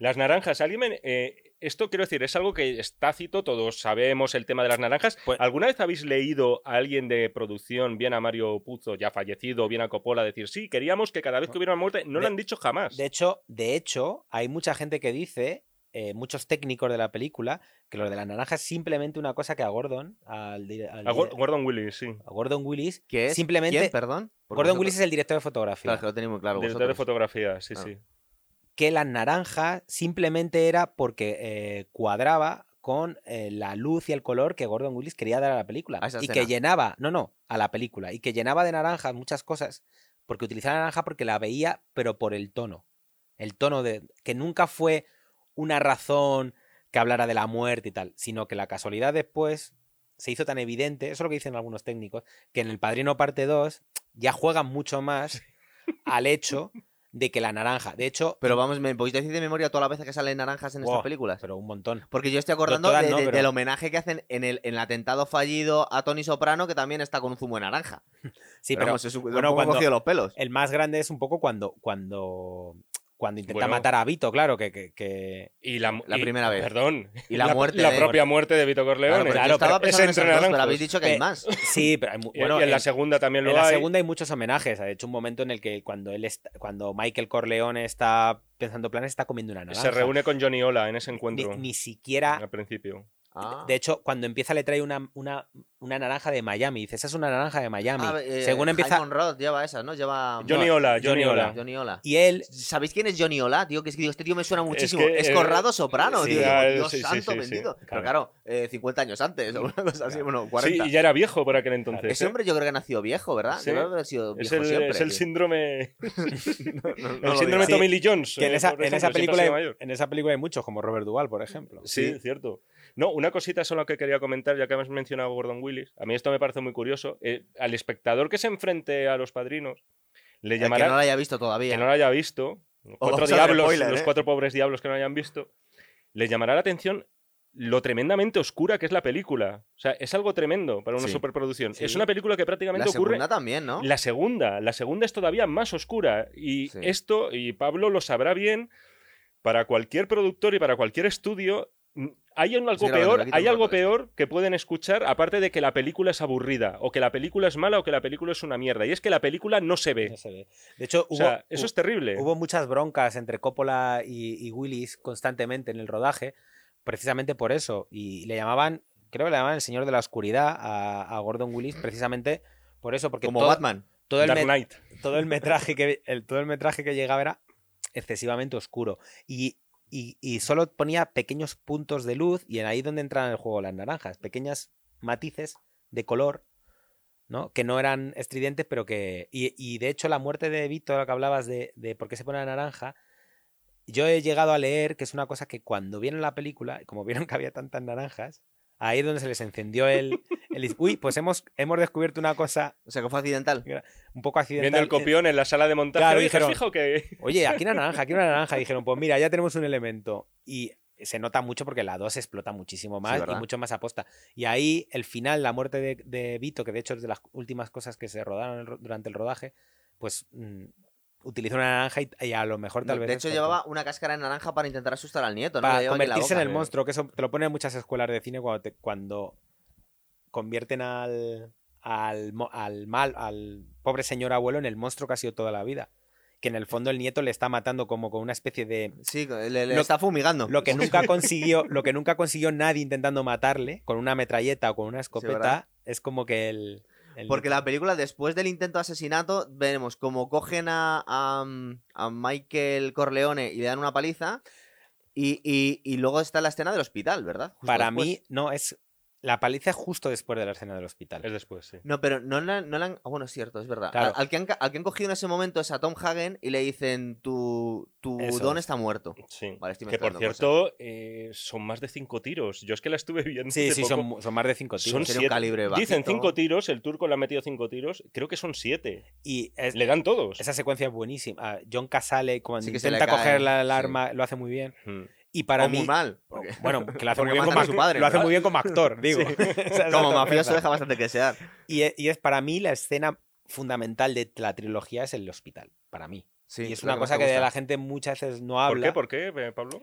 Las naranjas, alguien me- eh, esto quiero decir, es algo que es tácito, todos sabemos el tema de las naranjas. Pues- ¿Alguna vez habéis leído a alguien de producción, bien a Mario Puzo, ya fallecido, bien a Coppola, decir, sí, queríamos que cada vez que hubiera una muerte, no lo han dicho jamás? De hecho, de hecho, hay mucha gente que dice, eh, muchos técnicos de la película, que lo de la naranja es simplemente una cosa que a Gordon, al, di- al A Gordon Willis, sí. a Gordon Willis, ¿Qué es? Simplemente- ¿Quién? Perdón. Gordon vosotros- Willis es el director de fotografía. Claro, que lo tenéis muy claro. Director de fotografía, sí, sí. Que la naranja simplemente era porque eh, cuadraba con eh, la luz y el color que Gordon Willis quería dar a la película. A y escena. que llenaba, no, no, a la película. Y que llenaba de naranjas muchas cosas, porque utilizaba naranja porque la veía, pero por el tono. El tono de. que nunca fue una razón que hablara de la muerte y tal, sino que la casualidad después se hizo tan evidente, eso es lo que dicen algunos técnicos, que en El Padrino Parte 2 ya juegan mucho más al hecho de que la naranja, de hecho, Pero vamos, ¿me podéis decir de memoria todas las veces que salen naranjas en Wow, estas películas? pero un montón. Porque yo estoy acordando todas de- no, de- pero- del homenaje que hacen en el, en el atentado fallido a Tony Soprano, que también está con un zumo de naranja. Sí, pero, pero vamos, es un, bueno, un poco cuando- los pelos. el más grande es un poco cuando cuando cuando intenta Bueno. matar a Vito, claro, que, que, que- Y la, La y- primera vez. Perdón. Y la muerte La de- propia muerte de Vito Corleone. Claro, claro, pero en dos, pero habéis dicho que hay Eh, más. sí, pero hay bueno, y en la en- segunda también lo en la hay. segunda hay muchos homenajes. Ha hecho un momento en el que cuando él está- cuando Michael Corleone está pensando planes está comiendo una naranja. Se reúne con Johnny Ola en ese ni, encuentro. ni siquiera Al principio. Ah. de hecho, cuando empieza le trae una, una, una naranja de Miami. Dice, esa es una naranja de Miami. Ah, eh, Según empieza. Simon Roth lleva esas, ¿no? Lleva... Johnny Ola, Johnny Johnny Ola. Ola. Johnny Ola. Y él. ¿Sabéis quién es Johnny Ola, tío? Que es que digo, este tío me suena muchísimo. que, Es, eh, Conrado Soprano, sí, tío. Ah, Dios sí, santo sí, sí. bendito. Pero Claro. claro, eh, 50 años antes, o una cosa así, bueno, 40. Sí, y ya era viejo por aquel entonces. Ese ¿eh? hombre yo creo que ha nacido viejo, ¿verdad? Sí. Debe haber sido es viejo el, siempre. es el tío. síndrome, No, no, no el síndrome digas. Tommy Lee Jones. Eh, esa, esa ha en esa película hay muchos, como Robert Duvall, por ejemplo. Sí, cierto. No, una cosita solo que quería comentar, ya que has mencionado a Gordon Willis. A mí esto me parece muy curioso. Eh, al espectador que se enfrente a los padrinos, le que llamará. no lo haya visto todavía. que no lo haya visto, cuatro diablos, spoiler, los ¿eh? cuatro pobres diablos que no hayan visto, les llamará la atención lo tremendamente oscura que es la película. O sea, es algo tremendo para una Sí. superproducción. Sí. Es una película que La prácticamente ocurre. segunda también, ¿no? La segunda, la segunda es todavía más oscura. Y Sí. esto, y Pablo lo sabrá bien, para cualquier productor y para cualquier estudio, hay un- algo Sí, peor, hay algo peor que pueden escuchar, aparte de que la película es aburrida, o que la película es mala, o que la película es una mierda. Y es que la película no se ve. No se ve. De hecho, O hubo, sea, eso es terrible. hubo muchas broncas entre Coppola y, y Willis constantemente en el rodaje, precisamente por eso. Y le llamaban, creo que le llamaban el señor de la oscuridad a, a Gordon Willis, precisamente por eso, porque Como todo, Batman. todo el Dark Knight. todo el metraje que el, todo el metraje que llegaba era excesivamente oscuro y, y- solo ponía pequeños puntos de luz y en ahí donde entran en el juego las naranjas pequeñas matices de color ¿no? que no eran estridentes pero que y, de hecho la muerte de Víctor que hablabas de, de por qué se pone la naranja yo he llegado a leer que es una cosa que cuando vieron la película como vieron que había tantas naranjas ahí es donde se les encendió el, el uy pues hemos hemos descubierto una cosa O sea, que fue accidental. un poco accidental Viendo el copión en la sala de montaje. Claro, Oye, ¿te has dijeron- fijado que Oye, aquí una naranja, aquí una naranja. Dijeron, pues mira, ya tenemos un elemento. Y se nota mucho porque la 2 explota muchísimo más y mucho más aposta. Y ahí el final, la muerte de, de Vito, que de hecho es de las últimas cosas que se rodaron el durante el rodaje, pues utilizó una naranja y, y a lo mejor tal vez. de hecho, llevaba una cáscara de naranja para intentar asustar al nieto, ¿no? para en convertirse en el monstruo, que eso te lo ponen en muchas escuelas de cine cuando, te- cuando convierten al, al, al mal, al pobre señor abuelo en el monstruo que ha sido toda la vida. Que en el fondo el nieto le está matando como con una especie de Sí, le, le Lo- está fumigando. lo que nunca consiguió, lo que nunca consiguió nadie intentando matarle con una metralleta o con una escopeta, es como que el, el- Porque la película, después del intento de asesinato, veremos como cogen a, a, a Michael Corleone y le dan una paliza. Y, y- y luego está la escena del hospital, ¿verdad? Justo para después. mí no es la paliza es justo después de la escena del hospital. Es después, sí. No, pero no la, no la han. ah, bueno, es cierto, es verdad. Claro. Al, al que han, al que han cogido en ese momento es a Tom Hagen y le dicen: Tu, tu Eso don es. está muerto. Sí. Vale, estoy que por cierto, eh, son más de cinco tiros. Yo es que la estuve viendo. Sí, hace sí, poco. son, son más de cinco Son tiros. Un siete. calibre Dicen cinco tiros, el turco le ha metido cinco tiros. Creo que son siete. Y es- Le dan todos. esa secuencia es buenísima. Ah, John Casale cuando Sí, que intenta coger la, el sí. arma lo hace muy bien. Mm. Y para O mí muy mal. porque- bueno, que lo hace muy bien como a su padre, lo hace muy bien como actor, digo. Sí. Es la Como mafioso deja bastante que desear. Y e- y es para mí la escena fundamental de la trilogía es el hospital, para mí. Sí, y es una cosa que la gente muchas veces no ¿Por habla. qué? ¿Por qué, eh, Pablo?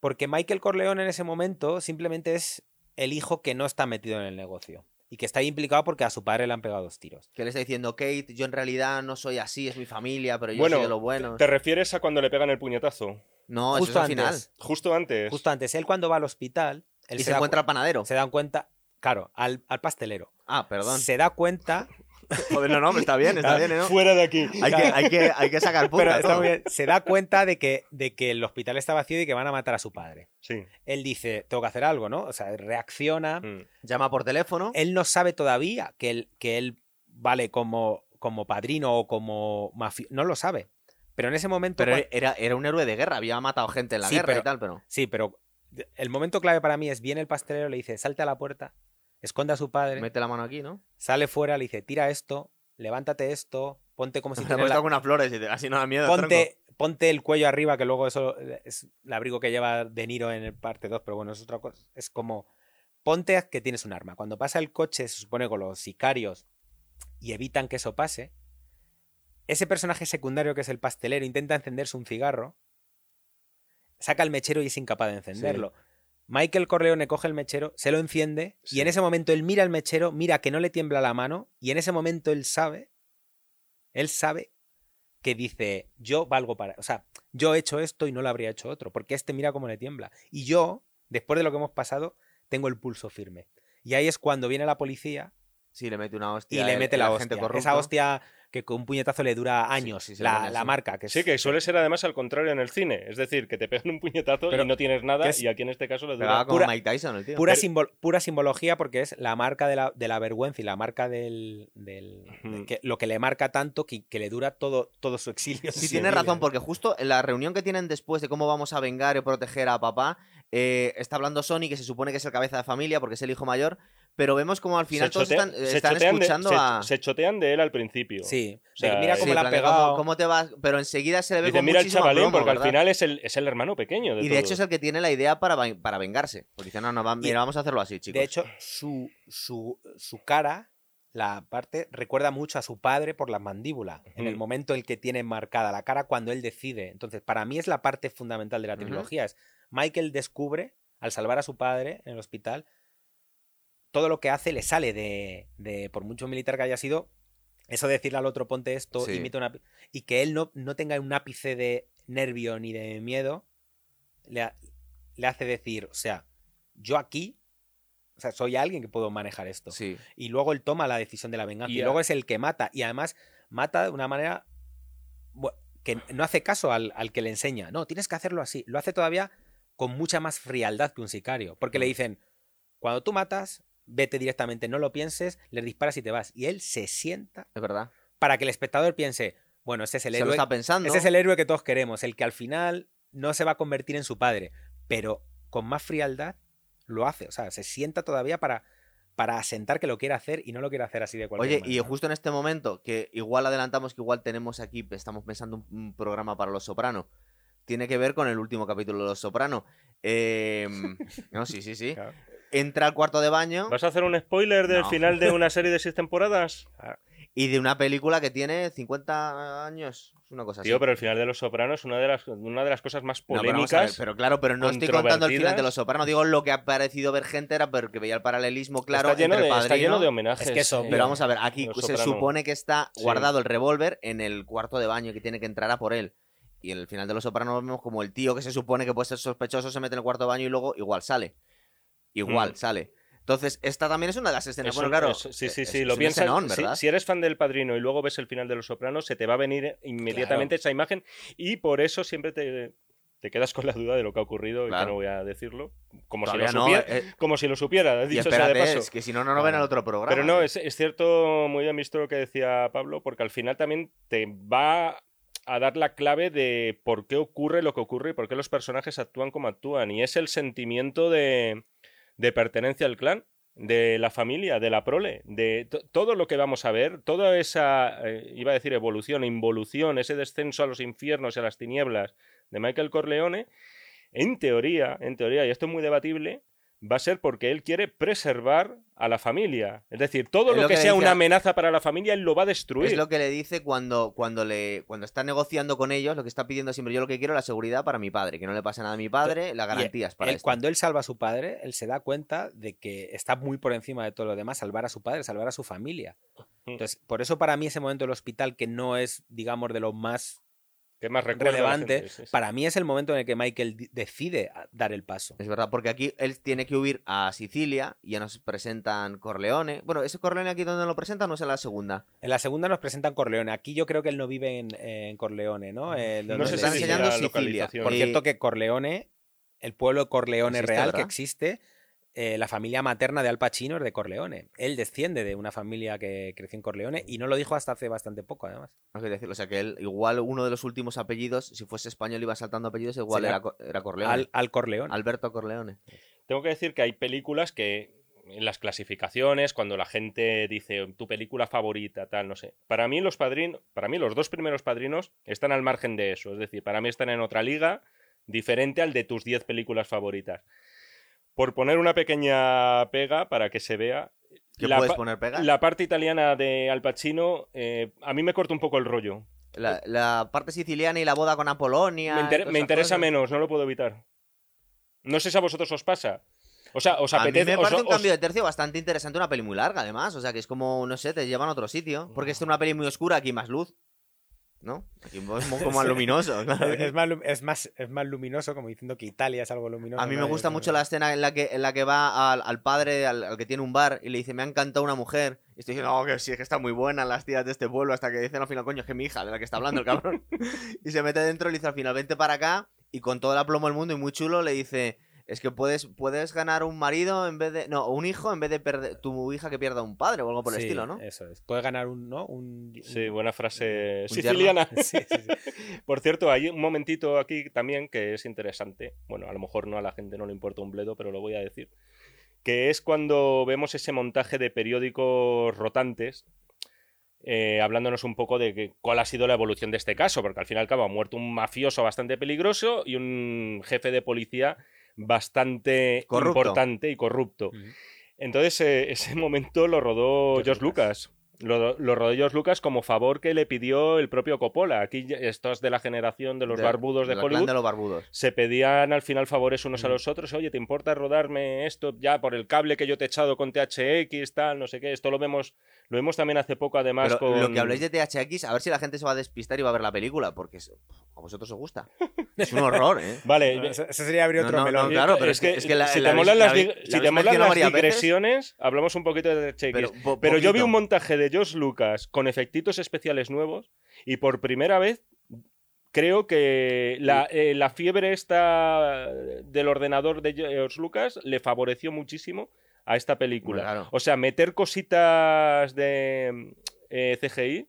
Porque Michael Corleone en ese momento simplemente es el hijo que no está metido en el negocio. Y que está ahí implicado porque a su padre le han pegado dos tiros. Que le está diciendo, Kate, yo en realidad no soy así, es mi familia, pero yo Bueno, soy de lo bueno. ¿Te refieres a cuando le pegan el puñetazo? No, eso es Justo al final. antes. Justo antes. Justo antes, él cuando va al hospital, él Y se encuentra cu- al panadero. se dan cuenta, claro, al, al pastelero. Ah, perdón. Se da cuenta, Joder, no, no, está bien, está bien, ¿eh? ¿no? Fuera de aquí. Hay que, hay, que, hay que sacar punta pero está muy bien, se da cuenta de que, de que el hospital está vacío y que van a matar a su padre. Sí. Él dice, tengo que hacer algo, ¿no? O sea, reacciona. Mm. Llama por teléfono. Él no sabe todavía que él, que él vale como, como padrino o como mafioso. No lo sabe. Pero en ese momento. Pero era, era un héroe de guerra, había matado gente en la Sí, guerra pero- y tal, pero. Sí, pero el momento clave para mí es: viene el pastelero, le dice, salte a la puerta, esconde a su padre, Mete la mano aquí, ¿no? sale fuera, le dice, tira esto, levántate esto, ponte como si puesto la- con unas flores y te- así no da miedo. Ponte, ponte el cuello arriba, que luego eso es el abrigo que lleva De Niro en el parte 2, pero bueno, es otra cosa. Es como, ponte que tienes un arma. Cuando pasa el coche, se supone con los sicarios y evitan que eso pase, ese personaje secundario que es el pastelero intenta encenderse un cigarro, saca el mechero y es incapaz de encenderlo. Michael Corleone coge el mechero, se lo enciende y Sí. en ese momento él mira el mechero, mira que no le tiembla la mano y en ese momento él sabe, él sabe que dice, yo valgo para, o sea, yo he hecho esto y no lo habría hecho otro, porque este mira cómo le tiembla. Y yo, después de lo que hemos pasado, tengo el pulso firme. Y ahí es cuando viene la policía Sí, le mete una y hostia. le el- mete el la hostia. corrupto. Esa hostia que con un puñetazo le dura años, sí, la, la marca. Que es- Sí, que suele ser además al contrario en el cine. Es decir, que te pegan un puñetazo Pero y no tienes nada, es- y aquí en este caso le dura. como pura- Mike Tyson, el tío. Pura, Pero- simbol- pura simbología porque es la marca de la, de la vergüenza y la marca del... del- que, lo que le marca tanto que, que le dura todo, todo su exilio. Sí, tienes razón, porque justo en la reunión que tienen después de cómo vamos a vengar y proteger a papá, eh, está hablando Sony, que se supone que es el cabeza de familia porque es el hijo mayor, pero vemos como al final Se todos chotea- están, de- escuchando se- a... se chotean de él al principio. Sí, O sea, mira cómo Sí, plan de pegado. ¿Cómo, cómo te vas? Pero enseguida se le ve con mira el chavalín, porque al final es el, es el hermano pequeño de Y de hecho es el que tiene la idea para, para vengarse. Porque dice, no, no, va- mira, vamos a hacerlo así, chicos. De hecho, su, su, su cara, la parte, recuerda mucho a su padre por la mandíbula, en el momento en el que tiene marcada la cara cuando él decide. Entonces, para mí es la parte fundamental de la trilogía. Es Michael descubre al salvar a su padre en el hospital, todo lo que hace le sale de, de por mucho militar que haya sido, eso de decirle al otro ponte esto, Sí. imita una... Y que él no, no tenga un ápice de nervio ni de miedo, le, ha- le hace decir, o sea, yo aquí, o sea, soy alguien que puedo manejar esto. Sí. Y luego él toma la decisión de la venganza. Y luego es el que mata. Y además mata de una manera que no hace caso al, al que le enseña. No, tienes que hacerlo así. Lo hace todavía con mucha más frialdad que un sicario. Porque le Mm. dicen, cuando tú matas, vete directamente, no lo pienses, le disparas y te vas. Y él se sienta Es verdad. para que el espectador piense, bueno, ese es el Se lo héroe. está pensando. Ese es el héroe que todos queremos, el que al final no se va a convertir en su padre, pero con más frialdad lo hace. O sea, se sienta todavía para, para asentar que lo quiere hacer y no lo quiere hacer así de cualquier Oye, manera. y justo en este momento, que igual adelantamos que igual tenemos aquí, estamos pensando un, programa para Los Soprano. Tiene que ver con el último capítulo de Los Soprano. Em, no, sí, sí, sí. Claro. Entra al cuarto de baño ¿Vas a hacer un spoiler del No. final de una serie de seis temporadas? y de una película que tiene 50 años. Es una cosa así. Tío, pero el final de Los Sopranos es una de las, una de las cosas más No, pero vamos a ver, polémicas. pero claro, pero no estoy contando el final de. Los Sopranos. Digo lo que ha parecido ver gente era porque veía el paralelismo claro está, lleno entre de, está Padrino- lleno de homenajes. Es que eso- eh, Pero vamos a ver, aquí se Soprano. supone que está Sí. guardado el revólver en el cuarto de baño y que tiene que entrar a por él. Y en el final de Los Sopranos vemos como el tío que se supone que puede ser sospechoso se mete en el cuarto de baño y luego igual sale. Igual Mm. sale. Entonces, esta también es una de las escenas. Es bueno, claro. es- sí, sí, es- sí. es lo piensas. escenón, si- eres fan del padrino y luego ves el final de Los Sopranos, se te va a venir inmediatamente esa imagen y por eso siempre te, te quedas con la duda de lo que ha ocurrido y que no voy a decirlo. Como, si lo, no, supiera, eh, como si lo supiera, y dicho sea de espérate, paso. es que si no, no nos ven al otro programa. Pero no, es, es cierto, muy bien visto lo que decía Pablo, porque al final también te va a dar la clave de por qué ocurre lo que ocurre y por qué los personajes actúan como actúan. Y es el sentimiento de, de pertenencia al clan, de la familia, de la prole, de to- todo lo que vamos a ver, toda esa, eh, iba a decir evolución, involución, ese descenso a los infiernos y a las tinieblas de Michael Corleone, en teoría, en teoría, y esto es muy debatible, va a ser porque él quiere preservar a la familia. Es decir, todo Es lo, lo que, que sea una amenaza para la familia, él lo va a destruir. Es lo que le dice cuando, cuando, le, cuando está negociando con ellos, lo que está pidiendo siempre, yo lo que quiero es la seguridad para mi padre, que no le pase nada a mi padre, las garantías para Él- esto. cuando él salva a su padre, él se da cuenta de que está muy por encima de todo lo demás, salvar a su padre, salvar a su familia. Mm. Entonces, por eso para mí ese momento del hospital, que no es, digamos, de lo más que más relevante, gente, sí, sí. para mí es el momento en el que Michael decide a- dar el paso. Es verdad, porque aquí él tiene que huir a Sicilia y ya nos presentan Corleone. Bueno, ¿ese Corleone aquí donde lo presentan o es en la segunda? En la segunda nos presentan Corleone. Aquí yo creo que él no vive en, en Corleone, ¿no? Eh, No dice enseñando Sicilia. Por cierto que Corleone, el pueblo de Corleone Existe, real que existe, eh, la familia materna de Al Pacino es de Corleone. Él desciende de una familia que creció en Corleone y no lo dijo hasta hace bastante poco, además. Decirlo, o sea que él, igual uno de los últimos apellidos, si fuese español iba saltando apellidos, igual era, era Corleone. Al, al Corleone. Alberto Corleone. Tengo que decir que hay películas que en las clasificaciones, cuando la gente dice tu película favorita, tal, no sé. Para mí los padrinos, para mí los dos primeros padrinos están al margen de eso, es decir, para mí están en otra liga diferente al de tus 10 películas favoritas. Por poner una pequeña pega para que se vea, ¿Qué la, puedes poner pega? la parte italiana de Al Pacino eh, a mí me corta un poco el rollo. La, la parte siciliana y la boda con Apolonia. Me, inter- interesa cosas. menos, no lo puedo evitar. No sé si a vosotros os pasa. O sea, os A mí apetece. me os- parece un os- cambio de tercio bastante interesante, una peli muy larga además, o sea que es como, no sé, te llevan a otro sitio, porque es una peli muy oscura, aquí más luz, ¿no? Aquí es poco más luminoso, claro. Es, es más, es, más, es más luminoso, como diciendo que Italia es algo luminoso. A mí me gusta mucho la escena en la que, en la que va al, al padre, al, al que tiene un bar, y le dice, me ha encantado una mujer. Y estoy diciendo, no, que sí, es que está muy buena las tías de este pueblo, hasta que dicen al final, coño, es que mi hija, de la que está hablando el cabrón. y se mete dentro y le dice, al final, vente para acá, y con todo el aplomo del mundo y muy chulo, le dice, es que puedes, puedes ganar un marido en vez de, no, un hijo en vez de perder, tu hija que pierda un padre o algo por el Sí, estilo, ¿no? Eso es. Puede ganar un, ¿no? Un, Sí, buena frase Un siciliana. Sí, sí, sí. Por cierto, hay un momentito aquí también que es interesante. Bueno, a lo mejor no a la gente no le importa un bledo, pero lo voy a decir. Que es cuando vemos ese montaje de periódicos rotantes, eh, hablándonos un poco de que- cuál ha sido la evolución de este caso, porque al fin y al cabo ha muerto un mafioso bastante peligroso y un jefe de policía bastante Corrupto. importante y corrupto. Entonces, eh, ese momento lo rodó George George Lucas. Lo, lo rodó George Lucas como favor que le pidió el propio Coppola. Aquí estos de la generación de los barbudos de, clan Hollywood de los barbudos. se pedían al final favores unos a Mm. los otros. Oye, ¿te importa rodarme esto ya por el cable que yo te he echado con THX, tal, no sé qué? Esto lo vemos, lo vemos también hace poco, además, Pero con... lo que habláis de THX, a ver si la gente se va a despistar y va a ver la película, porque es- a vosotros os gusta. Es un horror, ¿eh? Vale, Eso, eso sería abrir No, otro no, melón. no, claro, pero es que, es que la- si te molan la las, la si te molan las veces. digresiones, hablamos un poquito de THX. Pero, Pero, yo vi un montaje de George Lucas con efectitos especiales nuevos y por primera vez creo que la, eh, la fiebre esta del ordenador de George Lucas le favoreció muchísimo a esta película. Claro. O sea, meter cositas de eh, CGI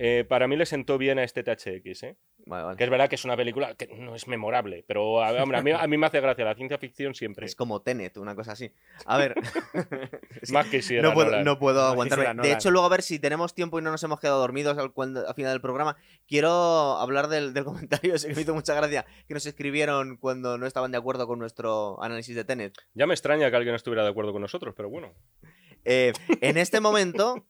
eh, para mí le sentó bien a este THX, ¿eh? Vale, vale. Que es verdad que es una película que no es memorable, pero a, hombre, a, mí, a mí me hace gracia la ciencia ficción siempre. Es como Tenet, una cosa así. A ver. Que Más quisiera. no puedo, Nolan. no puedo Más aguantarme. De Nolan. hecho, luego a ver si tenemos tiempo y no nos hemos quedado dormidos al, final del programa. Quiero hablar del, del comentario ese que me hizo mucha gracia que nos escribieron cuando no estaban de acuerdo con nuestro análisis de Tenet. Ya me extraña que alguien estuviera de acuerdo con nosotros, pero bueno. Eh, en este momento,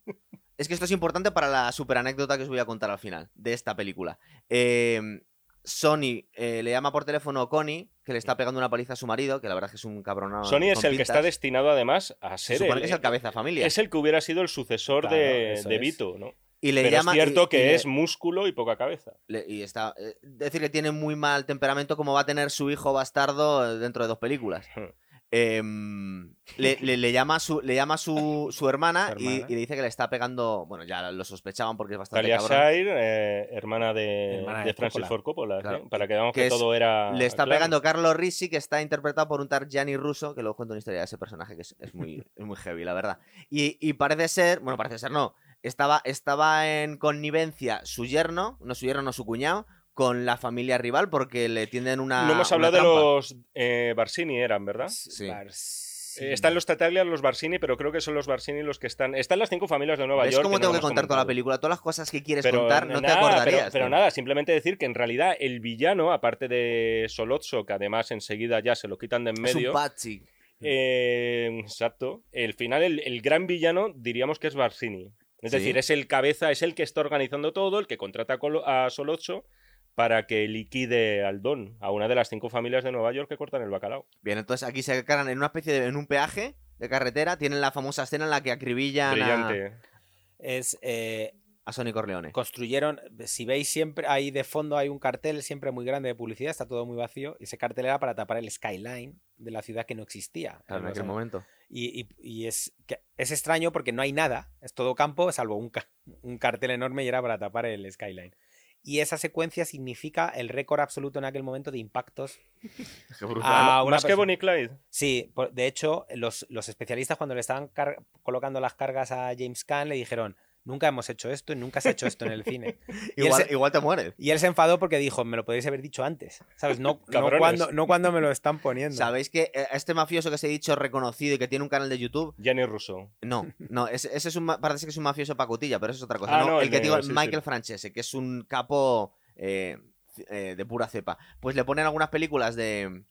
es que esto es importante para la super anécdota que os voy a contar al final de esta película. Eh, Sony eh, le llama por teléfono a Connie, que le está pegando una paliza a su marido, que la verdad es que es un cabrón. Sony es el que está destinado además a Se ser supone el, que es el cabeza familia. es el que hubiera sido el sucesor Claro, de, es. Vito, ¿no? y le Pero llama, es cierto y- y que le- es músculo y poca cabeza. le- y está. eh, decir que tiene muy mal temperamento, como va a tener su hijo bastardo eh, dentro de dos películas. Em, le, le- le llama a su, le llama su, su hermana, y- le dice que le está pegando. Bueno, ya lo sospechaban porque es bastante Talia cabrón. Shire, eh, hermana de, Hermana de de Francis Coppola. Ford Coppola, Claro. ¿sí? para que veamos Que que, es- todo era. Le está claro. pegando Carlo Risi, que está interpretado por un tal Gianni Russo, que luego cuento una historia de ese personaje que es, es muy, es muy heavy, la verdad. Y, y parece ser, bueno, parece ser no, estaba, estaba en connivencia su yerno, no su yerno, no su cuñado, con la familia rival porque le tienden una. No hemos hablado de los eh, Barsini, eran, ¿verdad? Sí. Eh, están los Tataglia, los Barsini, pero creo que son los Barsini los que están. Están las cinco familias de Nueva ¿Ves York. cómo no tengo que contar toda la comentado. película? Todas las cosas que quieres Pero contar, no te acordarías. Pero, pero nada, simplemente decir que en realidad el villano, aparte de Solozzo, que además enseguida ya se lo quitan de en Es un medio. patsy. eh, exacto. El final, el, el gran villano, diríamos que es Barsini. Es Sí. decir, es el cabeza, es el que está organizando todo, el que contrata a Solozzo para que liquide al Don, a una de las cinco familias de Nueva York que cortan el bacalao. Bien, entonces aquí se cargan en una especie de. en un peaje de carretera. Tienen la famosa escena en la que acribillan a, Brillante. Es, eh, a Sonny Corleone. construyeron, si veis siempre, ahí de fondo hay un cartel siempre muy grande de publicidad, está todo muy vacío, y ese cartel era para tapar el skyline de la ciudad que no existía. Claro, en aquel años. momento. Y, y- y es, que es extraño porque no hay nada, es todo campo, salvo un, ca- un cartel enorme y era para tapar el skyline. Y esa secuencia significa el récord absoluto en aquel momento de impactos. Qué brutal. Más que Bonnie Clyde. Sí, de hecho, los, los especialistas cuando le estaban colocando las cargas a James Caan le dijeron, nunca hemos hecho esto y nunca se ha hecho esto en el cine. igual, se- igual te mueres. Y él se enfadó porque dijo, me lo podéis haber dicho antes. ¿Sabes? No, cuando, no cuando me lo están poniendo. ¿Sabéis que eh, este mafioso que os he dicho reconocido y que tiene un canal de YouTube? Gianni Russo. No, no, ese, ese es un, parece que es un mafioso pacotilla, pero eso es otra cosa. Ah, no, no, el, el que digo, sí, Michael sí. Francese, que es un capo eh, eh, de pura cepa. Pues le ponen algunas películas de.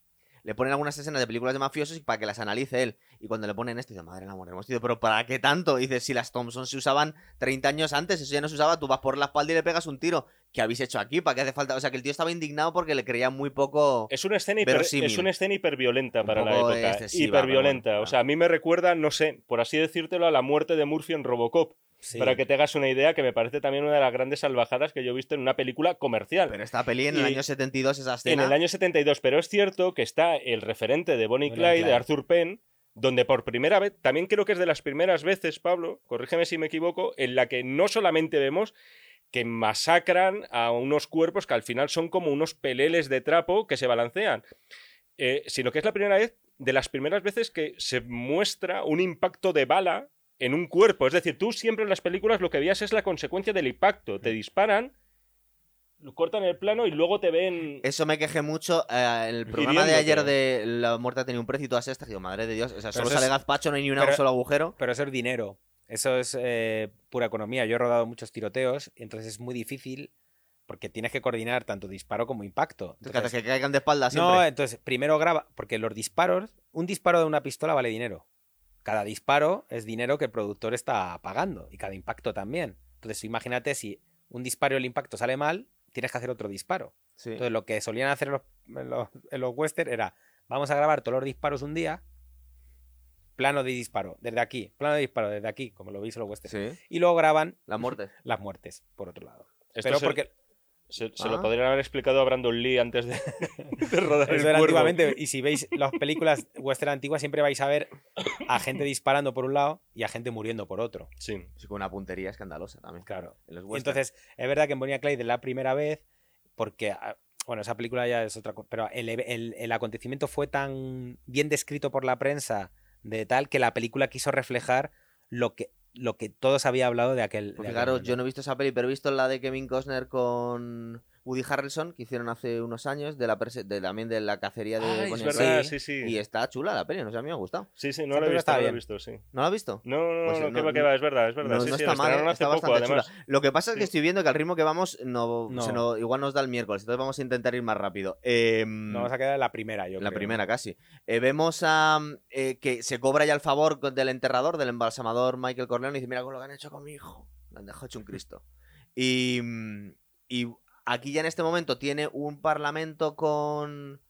Le ponen algunas escenas de películas de mafiosos y para que las analice él. Y cuando le ponen esto, dice, madre del amor hermoso, tío, pero ¿para qué tanto? Dice, si las Thompson se usaban 30 años antes, eso ya no se usaba, tú vas por la espalda y le pegas un tiro. ¿Qué habéis hecho aquí? ¿Para qué hace falta? O sea, que el tío estaba indignado porque le creía muy poco. Es una escena, hiper- es una escena hiperviolenta Un para la época. excesiva, hiperviolenta. pero bueno, o sea, a mí me recuerda, no sé, por así decírtelo, a la muerte de Murphy en Robocop. Sí. Para que te hagas una idea, que me parece también una de las grandes salvajadas que yo he visto en una película comercial. Pero esta peli en el Y- año 72, esa en escena. el año 72, pero es cierto que está el referente de Bonnie Clyde, de. Arthur Penn, donde por primera vez, también creo que es de las primeras veces, Pablo, corrígeme si me equivoco, en la que no solamente vemos que masacran a unos cuerpos que al final son como unos peleles de trapo que se balancean, eh, sino que es la primera vez, de las primeras veces que se muestra un impacto de bala en un cuerpo. Es decir, tú siempre en las películas lo que veías es la consecuencia del impacto. Te disparan, cortan el plano y luego te ven... Eso me quejé mucho eh, en el programa de ayer de La muerte tenía un precio y todas estas. Digo, madre de Dios, o sea, solo sale es- gazpacho, no hay ni un pero- solo agujero. Pero eso es dinero. Eso es eh, pura economía. Yo he rodado muchos tiroteos, entonces es muy difícil porque tienes que coordinar tanto disparo como impacto. Que, Entonces- que caigan de espalda siempre. no, entonces primero graba, porque los disparos, un disparo de una pistola vale dinero. Cada disparo es dinero que el productor está pagando y cada impacto también. Entonces, imagínate si un disparo y el impacto sale mal, tienes que hacer otro disparo. Sí. Entonces, lo que solían hacer en los, en los, en los western era, vamos a grabar todos los disparos un día, plano de disparo, desde aquí, plano de disparo, desde aquí, como lo veis en los western. Sí. Y luego graban La muerte. las muertes, por otro lado. Esto Pero se, porque se, se Ah. lo podrían haber explicado a Brandon Lee antes de, de rodar el eso era cuervo. antiguamente, y si veis las películas western antiguas, siempre vais a ver a gente disparando por un lado y a gente muriendo por otro. Sí. Sí, con una puntería escandalosa también. Claro. En los entonces, es verdad que en Bonnie and Clyde es la primera vez, porque, ah, bueno, esa película ya es otra cosa, pero el, el- el acontecimiento fue tan bien descrito por la prensa de tal que la película quiso reflejar lo que, lo que todos había hablado de aquel. De aquel fijaros, momento. yo no he visto esa peli, pero he visto la de Kevin Costner con Woody Harrelson, que hicieron hace unos años, de la de, también de la cacería de Ah, es verdad, Sí. sí, sí. Y está chula la peli, no sé, a mí me ha gustado. Sí, sí, no lo he visto, no lo he bien. visto, sí. ¿No la has visto? No, no, Pues no, no- que va, que va, es verdad, es verdad. No, sí, no sí, está la mal, está poco, bastante además. chula. Lo que pasa es que Sí. estoy viendo que al ritmo que vamos, no, No. se nos- igual nos da el miércoles, entonces vamos a intentar ir más rápido. Eh, No vamos a quedar en la primera, yo la creo. primera casi. Eh, vemos a eh, que se cobra ya el favor del enterrador, del embalsamador Michael Corleone y dice, mira con lo que han hecho con mi hijo. Le han dejado hecho un Cristo. Y, mm, y aquí ya en este momento tiene un parlamento con,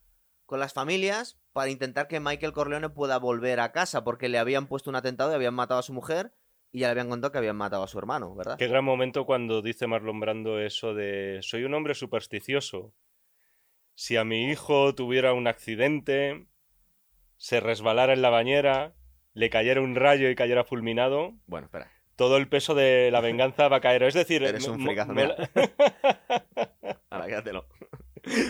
con las familias para intentar que Michael Corleone pueda volver a casa porque le habían puesto un atentado y habían matado a su mujer y ya le habían contado que habían matado a su hermano, ¿verdad? Qué gran momento cuando dice Marlon Brando eso de soy un hombre supersticioso. Si a mi hijo tuviera un accidente, se resbalara en la bañera, le cayera un rayo y cayera fulminado, Bueno, espera. Todo el peso de la venganza va a caer. Es decir, Eres un fricazo, me Ahora, quédatelo.